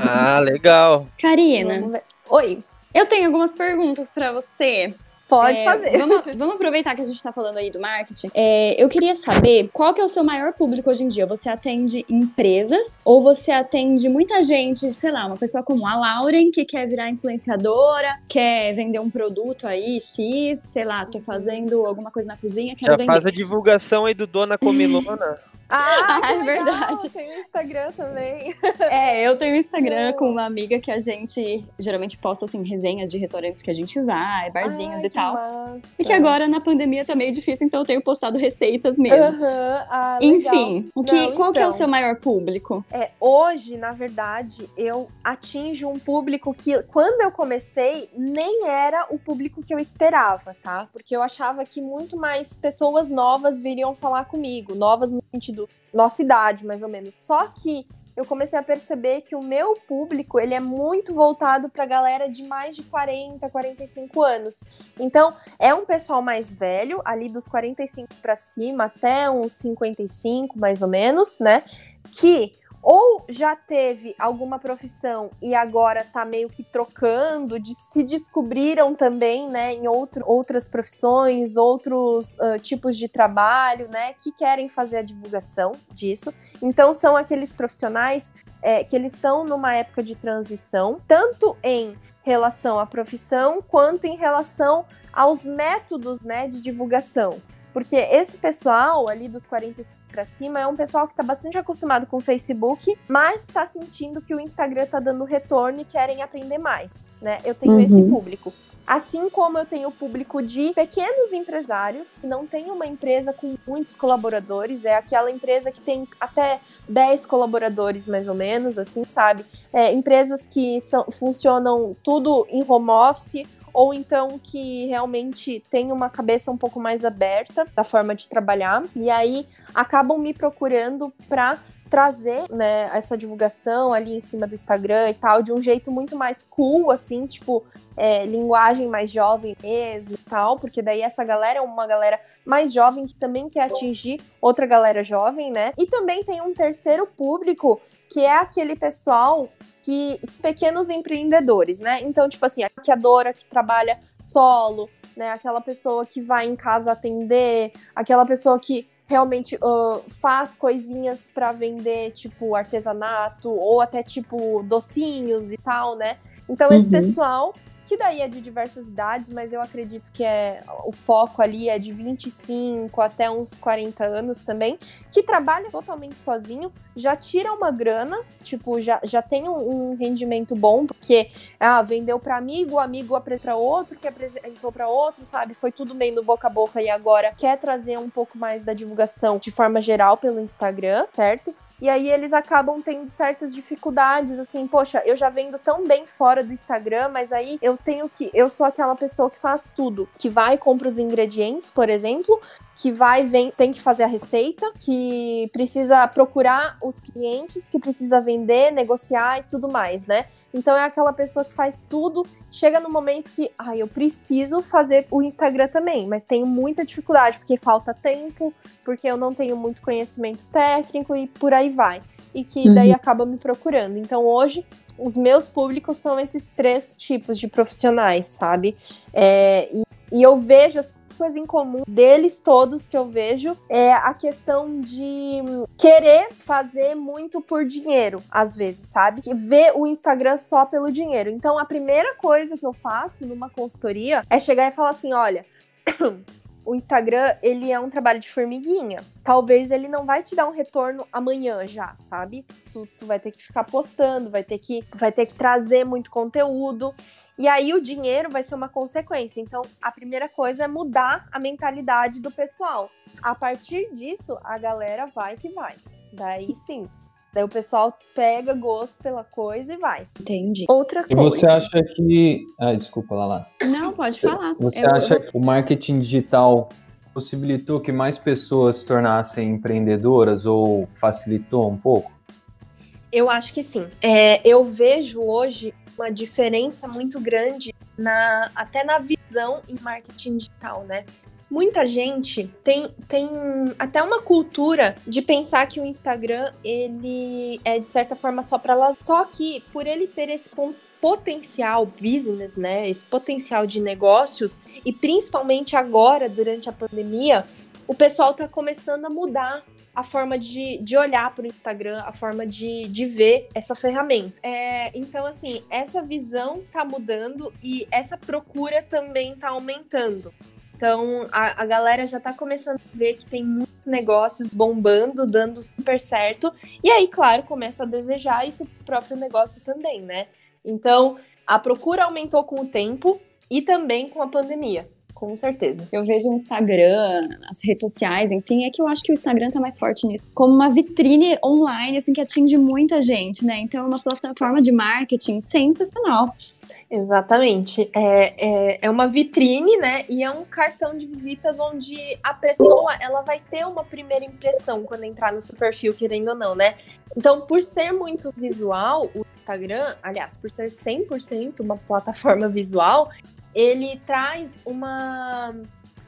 Ah, legal. Karina. Oi. Eu tenho algumas perguntas para você. Pode é, fazer. Vamos, vamos, aproveitar que a gente está falando aí do marketing. É, eu queria saber qual que é o seu maior público hoje em dia. Você atende empresas ou você atende muita gente, sei lá, uma pessoa como a Lauren que quer virar influenciadora, quer vender um produto aí, X, sei lá, tô fazendo alguma coisa na cozinha, quero Já vender. faz a divulgação aí do Dona Comilona. Ah, Ah, é verdade. Tem o Instagram também. É, eu tenho um Instagram com uma amiga que a gente geralmente posta assim resenhas de restaurantes que a gente vai, barzinhos Ai, e tal. massa. E que agora na pandemia tá meio difícil, então eu tenho postado receitas mesmo. Aham, ah. Enfim, o que, Não, qual que é o então. seu maior público? É, hoje, na verdade, eu atinjo um público que, quando eu comecei, nem era o público que eu esperava, tá? Porque eu achava que muito mais pessoas novas viriam falar comigo, novas no sentido nossa idade, mais ou menos. Só que eu comecei a perceber que o meu público, ele é muito voltado pra galera de mais de 40, 45 anos. Então, é um pessoal mais velho, ali dos 45 pra cima até uns 55, mais ou menos, né? Que ou já teve alguma profissão e agora tá meio que trocando, de, se descobriram também, né, em outro, outras profissões, outros ah, tipos de trabalho, né, que querem fazer a divulgação disso. Então são aqueles profissionais é, que eles estão numa época de transição, tanto em relação à profissão quanto em relação aos métodos, né, de divulgação. Porque esse pessoal ali dos 45 para cima é um pessoal que está bastante acostumado com o Facebook, mas está sentindo que o Instagram está dando retorno e querem aprender mais, né? Eu tenho Uhum. esse público. Assim como eu tenho o público de pequenos empresários que não tem uma empresa com muitos colaboradores, é aquela empresa que tem até 10 colaboradores mais ou menos, assim, sabe? É, empresas que são, funcionam tudo em home office ou então que realmente tem uma cabeça um pouco mais aberta da forma de trabalhar e aí acabam me procurando para trazer, né, essa divulgação ali em cima do Instagram e tal, de um jeito muito mais cool, assim, tipo, é, linguagem mais jovem mesmo e tal, porque daí essa galera é uma galera mais jovem que também quer atingir outra galera jovem, né? E também tem um terceiro público que é aquele pessoal que pequenos empreendedores, né? Então, tipo assim, a maquiadora que trabalha solo, né? Aquela pessoa que vai em casa atender, aquela pessoa que realmente uh, faz coisinhas para vender, tipo artesanato ou até tipo docinhos e tal, né? Então esse Uhum. pessoal que daí é de diversas idades, mas eu acredito que é o foco ali é de 25 até uns 40 anos também, que trabalha totalmente sozinho, já tira uma grana, tipo, já, já tem um, um rendimento bom, porque ah, vendeu para amigo, o amigo para outro, que apresentou para outro, sabe? Foi tudo meio no boca a boca e agora quer trazer um pouco mais da divulgação de forma geral pelo Instagram, certo? E aí eles acabam tendo certas dificuldades, assim, poxa, eu já vendo tão bem fora do Instagram, mas aí eu tenho que. Eu sou aquela pessoa que faz tudo. Que vai compra os ingredientes, por exemplo, que vai, vem, tem que fazer a receita, que precisa procurar os clientes, que precisa vender, negociar e tudo mais, né? Então é aquela pessoa que faz tudo, chega no momento que, ai, eu preciso fazer o Instagram também, mas tenho muita dificuldade, porque falta tempo, porque eu não tenho muito conhecimento técnico e por aí vai. E que Uhum. daí acaba me procurando. Então hoje, os meus públicos são esses três tipos de profissionais, sabe? É, e, e eu vejo assim, coisa em comum deles todos que eu vejo é a questão de querer fazer muito por dinheiro, às vezes, sabe? Que ver o Instagram só pelo dinheiro. Então, a primeira coisa que eu faço numa consultoria é chegar e falar assim: olha. O Instagram, ele é um trabalho de formiguinha. Talvez ele não vai te dar um retorno amanhã já, sabe? Tu, tu vai ter que ficar postando, vai ter que, vai ter que trazer muito conteúdo. E aí o dinheiro vai ser uma consequência. Então, a primeira coisa é mudar a mentalidade do pessoal. A partir disso, a galera vai que vai. Daí sim. Daí o pessoal pega gosto pela coisa e vai. Entendi. Outra E coisa. você acha que. Ah, desculpa, Lala. Não, pode falar. Você Eu- eu acha vou- que o marketing digital possibilitou que mais pessoas se tornassem empreendedoras ou facilitou um pouco? Eu acho que sim. É, eu vejo hoje uma diferença muito grande na até na visão em marketing digital, né? Muita gente tem, tem até uma cultura de pensar que o Instagram ele é de certa forma só para lá. Só que por ele ter esse potencial business, né? Esse potencial de negócios e principalmente agora durante a pandemia, o pessoal tá começando a mudar a forma de, de olhar para o Instagram, a forma de, de ver essa ferramenta. É, então, assim, essa visão tá mudando e essa procura também tá aumentando. Então a, a galera já tá começando a ver que tem muitos negócios bombando, dando super certo. E aí, claro, começa a desejar isso pro próprio negócio também, né? Então a procura aumentou com o tempo e também com a pandemia com certeza. Eu vejo o Instagram, as redes sociais, enfim, é que eu acho que o Instagram tá mais forte nisso, como uma vitrine online, assim, que atinge muita gente, né? Então é uma plataforma de marketing sensacional. Exatamente. É, é, é, uma vitrine, né? E é um cartão de visitas onde a pessoa ela vai ter uma primeira impressão quando entrar no seu perfil, querendo ou não, né? Então, por ser muito visual, o Instagram, aliás, por ser 100% uma plataforma visual, ele traz uma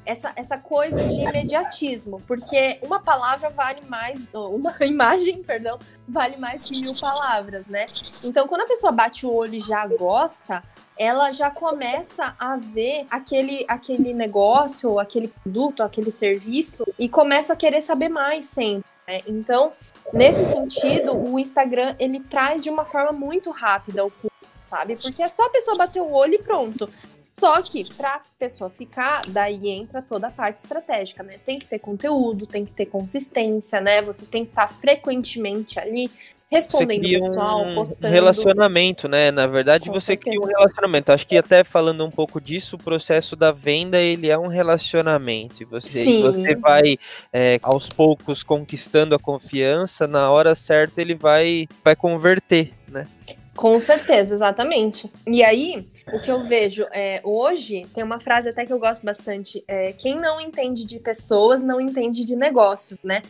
essa, essa coisa de imediatismo, porque uma palavra vale mais, uma imagem, perdão, vale mais que mil palavras, né? Então, quando a pessoa bate o olho e já gosta, ela já começa a ver aquele, aquele negócio, aquele produto, aquele serviço e começa a querer saber mais sempre. Né? Então, nesse sentido, o Instagram ele traz de uma forma muito rápida o público, sabe? Porque é só a pessoa bater o olho e pronto. Só que para a pessoa ficar, daí entra toda a parte estratégica, né? Tem que ter conteúdo, tem que ter consistência, né? Você tem que estar tá frequentemente ali respondendo o pessoal, um postando. relacionamento, né? Na verdade, Com você certeza. cria um relacionamento. Acho que até falando um pouco disso, o processo da venda ele é um relacionamento. Você, Sim. você vai é, aos poucos conquistando a confiança, na hora certa ele vai, vai converter, né? Com certeza, exatamente. E aí, o que eu vejo é, hoje, tem uma frase até que eu gosto bastante: é, quem não entende de pessoas não entende de negócios, né?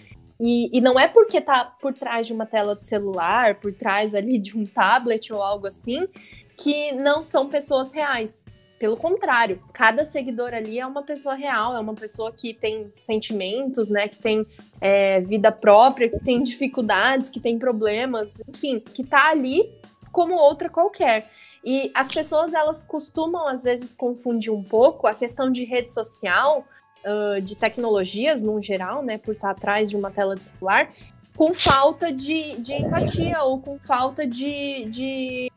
E, e, não é porque tá por trás de uma tela de celular, por trás ali de um tablet ou algo assim, que não são pessoas reais. Pelo contrário, cada seguidor ali é uma pessoa real, é uma pessoa que tem sentimentos, né? Que tem é, vida própria, que tem dificuldades, que tem problemas, enfim, que tá ali como outra qualquer. E as pessoas, elas costumam, às vezes, confundir um pouco a questão de rede social, uh, de tecnologias, no geral, né, por estar atrás de uma tela de celular, com falta de, de empatia ou com falta de, de,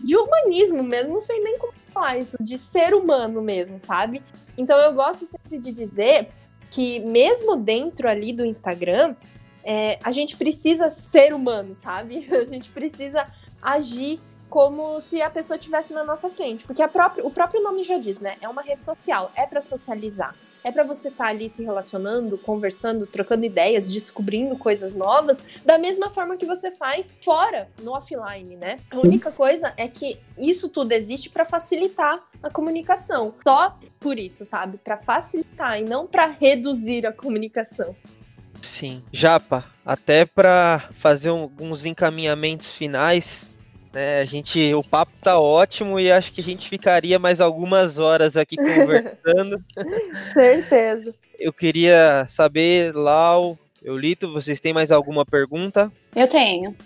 de humanismo mesmo, não sei nem como falar isso, de ser humano mesmo, sabe? Então eu gosto sempre de dizer que mesmo dentro ali do Instagram, é, a gente precisa ser humano, sabe? A gente precisa agir como se a pessoa estivesse na nossa frente. Porque própria, o próprio nome já diz, né? É uma rede social, é para socializar. É para você estar tá ali se relacionando, conversando, trocando ideias, descobrindo coisas novas, da mesma forma que você faz fora, no offline, né? A única coisa é que isso tudo existe para facilitar a comunicação. Só por isso, sabe? Para facilitar e não para reduzir a comunicação. Sim. Japa, até para fazer um, alguns encaminhamentos finais, né, a gente, o papo tá ótimo e acho que a gente ficaria mais algumas horas aqui conversando. Certeza. Eu queria saber, Lau, Eulito, vocês têm mais alguma pergunta? Eu tenho.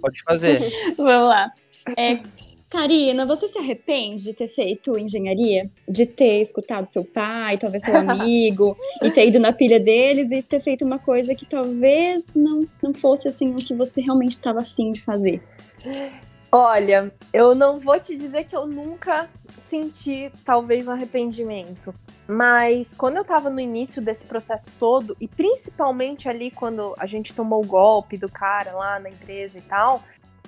Pode fazer. Vamos lá. É, Karina, você se arrepende de ter feito engenharia? De ter escutado seu pai, talvez seu amigo, e ter ido na pilha deles e ter feito uma coisa que talvez não, não fosse assim o que você realmente estava afim de fazer? Olha, eu não vou te dizer que eu nunca senti talvez um arrependimento, mas quando eu tava no início desse processo todo, e principalmente ali quando a gente tomou o golpe do cara lá na empresa e tal,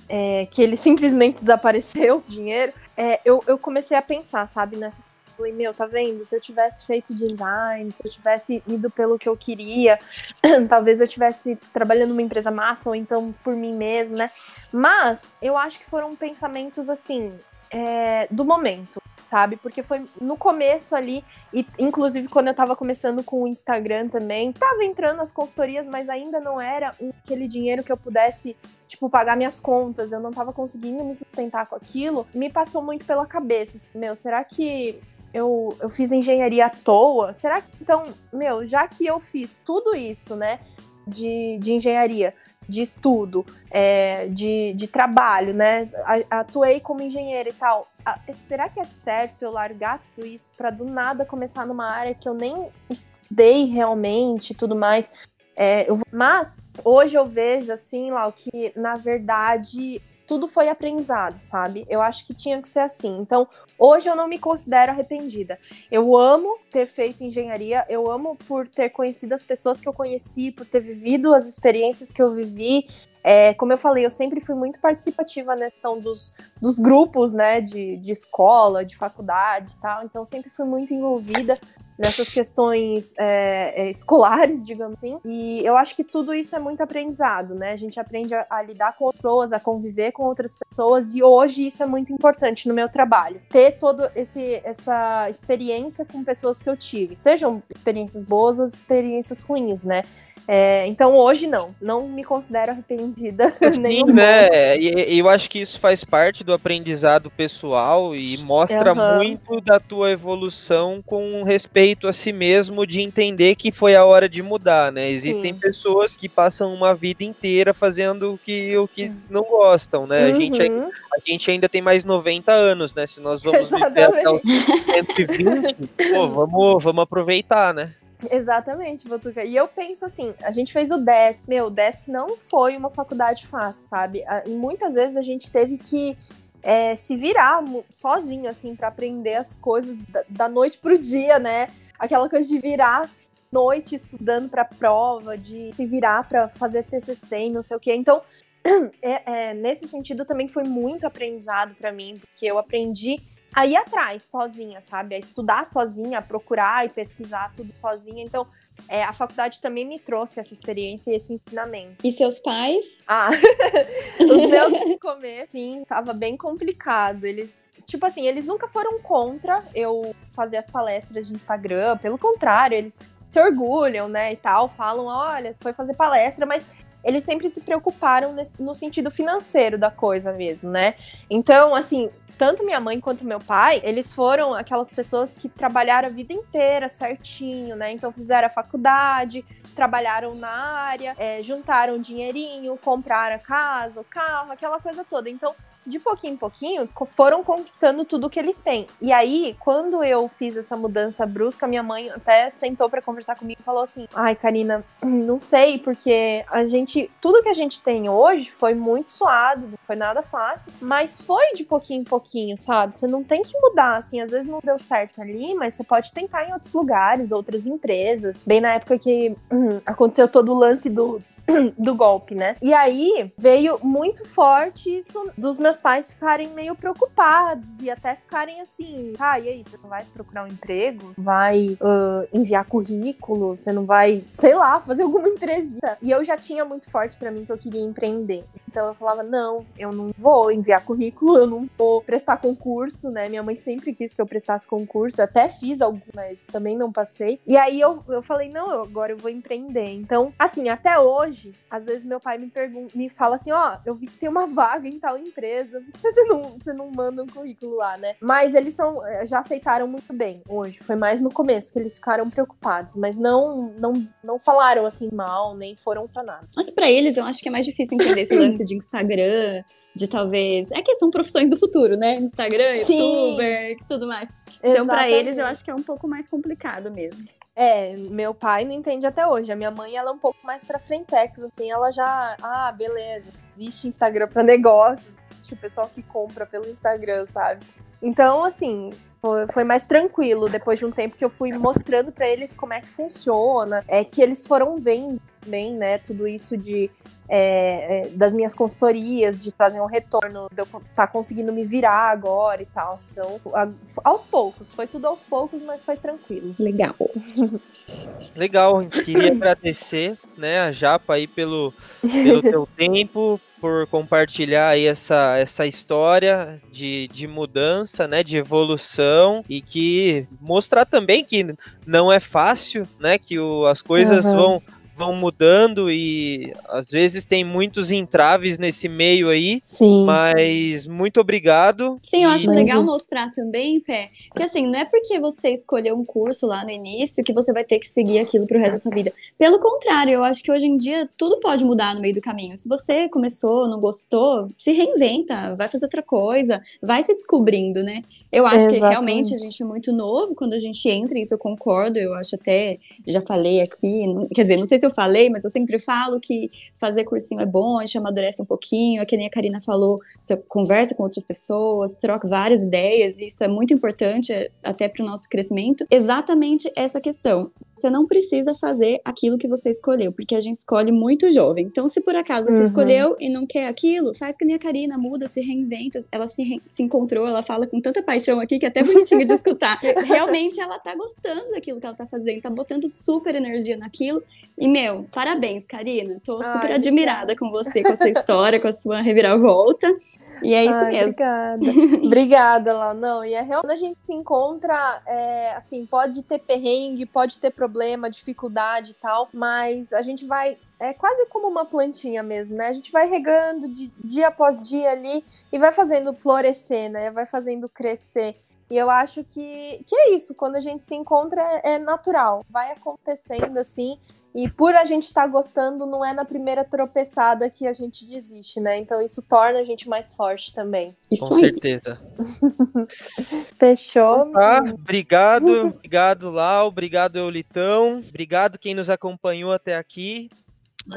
é, que ele simplesmente desapareceu, o dinheiro, é, eu, eu comecei a pensar, sabe, nessas Falei, meu, tá vendo? Se eu tivesse feito design, se eu tivesse ido pelo que eu queria, talvez eu tivesse trabalhando numa empresa massa ou então por mim mesmo, né? Mas eu acho que foram pensamentos assim, é, do momento sabe? Porque foi no começo ali, e inclusive quando eu tava começando com o Instagram também, tava entrando as consultorias, mas ainda não era aquele dinheiro que eu pudesse, tipo, pagar minhas contas, eu não tava conseguindo me sustentar com aquilo, me passou muito pela cabeça, assim, meu, será que eu, eu fiz engenharia à toa? Será que, então, meu, já que eu fiz tudo isso, né, de, de engenharia, de estudo, é, de, de trabalho, né? Atuei como engenheiro e tal. Será que é certo eu largar tudo isso para do nada começar numa área que eu nem estudei realmente e tudo mais? É, eu, mas hoje eu vejo assim, lá, que na verdade tudo foi aprendizado, sabe? Eu acho que tinha que ser assim. Então, hoje eu não me considero arrependida. Eu amo ter feito engenharia, eu amo por ter conhecido as pessoas que eu conheci, por ter vivido as experiências que eu vivi. É, como eu falei, eu sempre fui muito participativa na questão dos, dos grupos, né, de, de escola, de faculdade e tal, então sempre fui muito envolvida nessas questões é, é, escolares, digamos assim. E eu acho que tudo isso é muito aprendizado, né? A gente aprende a, a, lidar com pessoas, a conviver com outras pessoas, e hoje isso é muito importante no meu trabalho. Ter toda essa experiência com pessoas que eu tive, sejam experiências boas ou experiências ruins, né? É, então hoje não, não me considero arrependida. Sim, né? E, eu acho que isso faz parte do aprendizado pessoal e mostra uhum. muito da tua evolução com respeito a si mesmo, de entender que foi a hora de mudar, né? Existem Sim. pessoas que passam uma vida inteira fazendo o que, o que não gostam, né? Uhum. A, gente, uhum. a gente ainda tem mais 90 anos, né? Se nós vamos viver até os 120, pô, vamos, vamos aproveitar, né? Exatamente, Botuca. E eu penso assim, a gente fez o DESC. Meu, o DESC não foi uma faculdade fácil, sabe? E muitas vezes a gente teve que é, se virar sozinho, assim, para aprender as coisas da, da noite pro dia, né? Aquela coisa de virar noite estudando para prova, de se virar para fazer TCC e não sei o quê. Então, é, é, nesse sentido também foi muito aprendizado para mim, porque eu aprendi a ir atrás sozinha, sabe? A estudar sozinha, a procurar e pesquisar tudo sozinha. Então, é, a faculdade também me trouxe essa experiência e esse ensinamento. E seus pais? Ah, os meus no começo, sim, tava bem complicado. Eles, tipo assim, eles nunca foram contra eu fazer as palestras de Instagram. Pelo contrário, eles se orgulham, né, e tal, falam, olha, foi fazer palestra, mas eles sempre se preocuparam nesse, no sentido financeiro da coisa mesmo, né? Então, assim, tanto minha mãe quanto meu pai, eles foram aquelas pessoas que trabalharam a vida inteira certinho, né? Então fizeram a faculdade, trabalharam na área, é, juntaram dinheirinho, compraram a casa, o carro, aquela coisa toda. Então de pouquinho em pouquinho, foram conquistando tudo que eles têm. E aí, quando eu fiz essa mudança brusca, minha mãe até sentou para conversar comigo e falou assim: "Ai, Karina, não sei, porque a gente, tudo que a gente tem hoje foi muito suado, não foi nada fácil, mas foi de pouquinho em pouquinho, sabe? Você não tem que mudar, assim, às vezes não deu certo ali, mas você pode tentar em outros lugares, outras empresas. Bem na época que hum, aconteceu todo o lance do do golpe, né? E aí veio muito forte isso dos meus pais ficarem meio preocupados e até ficarem assim, ah, e aí, você não vai procurar um emprego? Vai uh, enviar currículo? Você não vai, sei lá, fazer alguma entrevista? E eu já tinha muito forte para mim que eu queria empreender. Então eu falava, não, eu não vou enviar currículo, eu não vou prestar concurso, né? Minha mãe sempre quis que eu prestasse concurso, até fiz algum, mas também não passei. E aí eu, eu falei, não, agora eu vou empreender. Então, assim, até hoje, às vezes meu pai me pergunta, me fala assim, ó, oh, eu vi que tem uma vaga em tal empresa, por que você não, você não manda um currículo lá, né? Mas eles são, eh, já aceitaram muito bem hoje. Foi mais no começo que eles ficaram preocupados, mas não, não, não falaram assim mal, nem foram pra nada. Aqui pra eles, eu acho que é mais difícil entender esse lance de Instagram, de talvez. É que são profissões do futuro, né? Instagram, Sim. youtuber, tudo mais. Então, para eles, eu acho que é um pouco mais complicado mesmo. É, meu pai não entende até hoje. A minha mãe, ela é um pouco mais pra frentex, assim, ela já. Ah, beleza. Existe Instagram para negócios. Existe o pessoal que compra pelo Instagram, sabe? Então, assim, foi mais tranquilo depois de um tempo que eu fui mostrando para eles como é que funciona, é que eles foram vendo bem, né, tudo isso de é, é, das minhas consultorias, de fazer um retorno, de eu estar tá conseguindo me virar agora e tal. Então, a, aos poucos, foi tudo aos poucos, mas foi tranquilo. Legal. Legal, queria agradecer, né, a Japa aí pelo, pelo teu tempo, por compartilhar aí essa, essa história de, de mudança, né, de evolução e que mostrar também que não é fácil, né, que o, as coisas uhum. vão vão mudando e às vezes tem muitos entraves nesse meio aí. Sim. Mas muito obrigado. Sim, eu acho legal mostrar também, Pé, que assim, não é porque você escolheu um curso lá no início que você vai ter que seguir aquilo pro resto da sua vida. Pelo contrário, eu acho que hoje em dia tudo pode mudar no meio do caminho. Se você começou, não gostou, se reinventa, vai fazer outra coisa, vai se descobrindo, né? Eu acho Exatamente. que realmente a gente é muito novo quando a gente entra, isso eu concordo, eu acho até, já falei aqui, quer dizer, não sei se eu falei, mas eu sempre falo que fazer cursinho é bom, a gente amadurece um pouquinho, é que nem a Karina falou, você conversa com outras pessoas, troca várias ideias, e isso é muito importante é, até para o nosso crescimento. Exatamente essa questão. Você não precisa fazer aquilo que você escolheu, porque a gente escolhe muito jovem. Então, se por acaso você uhum. escolheu e não quer aquilo, faz que nem a Karina, muda, se reinventa. Ela se, re se encontrou, ela fala com tanta paixão aqui que é até bonitinho de escutar. Realmente ela tá gostando daquilo que ela tá fazendo, tá botando super energia naquilo. E, meu, parabéns, Karina. Tô Ai, super admirada com você, com a sua história, com a sua reviravolta. E é isso Ai, mesmo. Obrigada. obrigada, lá. Não, e é realmente a gente se encontra, é, assim, pode ter perrengue, pode ter problema, dificuldade e tal, mas a gente vai é quase como uma plantinha mesmo, né? A gente vai regando de, dia após dia ali e vai fazendo florescer, né? Vai fazendo crescer. E eu acho que, que é isso, quando a gente se encontra é, é natural, vai acontecendo assim. E por a gente estar tá gostando, não é na primeira tropeçada que a gente desiste, né? Então isso torna a gente mais forte também. Isso Com certeza. Fechou. Tá, obrigado, obrigado, Lau, obrigado, Eulitão, obrigado quem nos acompanhou até aqui.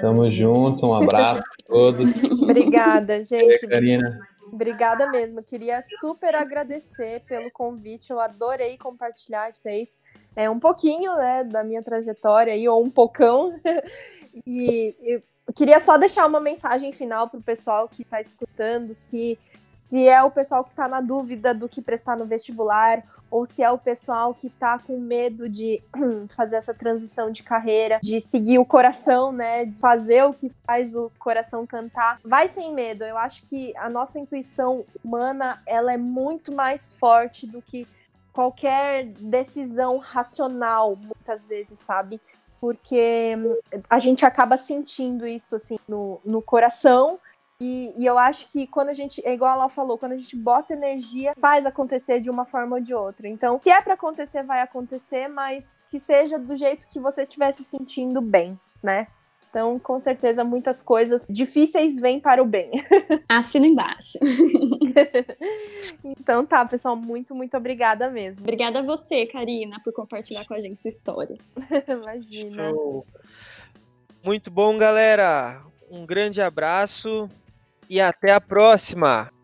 Tamo junto, um abraço a todos. Obrigada, gente. É, Karina. Obrigada mesmo. Queria super agradecer pelo convite. Eu adorei compartilhar com vocês é, um pouquinho né, da minha trajetória aí, ou um pocão. e eu queria só deixar uma mensagem final para o pessoal que está escutando, se se é o pessoal que está na dúvida do que prestar no vestibular, ou se é o pessoal que está com medo de fazer essa transição de carreira, de seguir o coração, né, de fazer o que faz o coração cantar. Vai sem medo. Eu acho que a nossa intuição humana, ela é muito mais forte do que qualquer decisão racional, muitas vezes, sabe? Porque a gente acaba sentindo isso assim no, no coração e, e, eu acho que quando a gente, é igual ela falou, quando a gente bota energia, faz acontecer de uma forma ou de outra. Então, se é para acontecer, vai acontecer, mas que seja do jeito que você estiver se sentindo bem, né? Então, com certeza, muitas coisas difíceis vêm para o bem. Assino embaixo. então tá, pessoal, muito, muito obrigada mesmo. Obrigada a você, Karina, por compartilhar com a gente sua história. Imagina. Show. Muito bom, galera. Um grande abraço e até a próxima!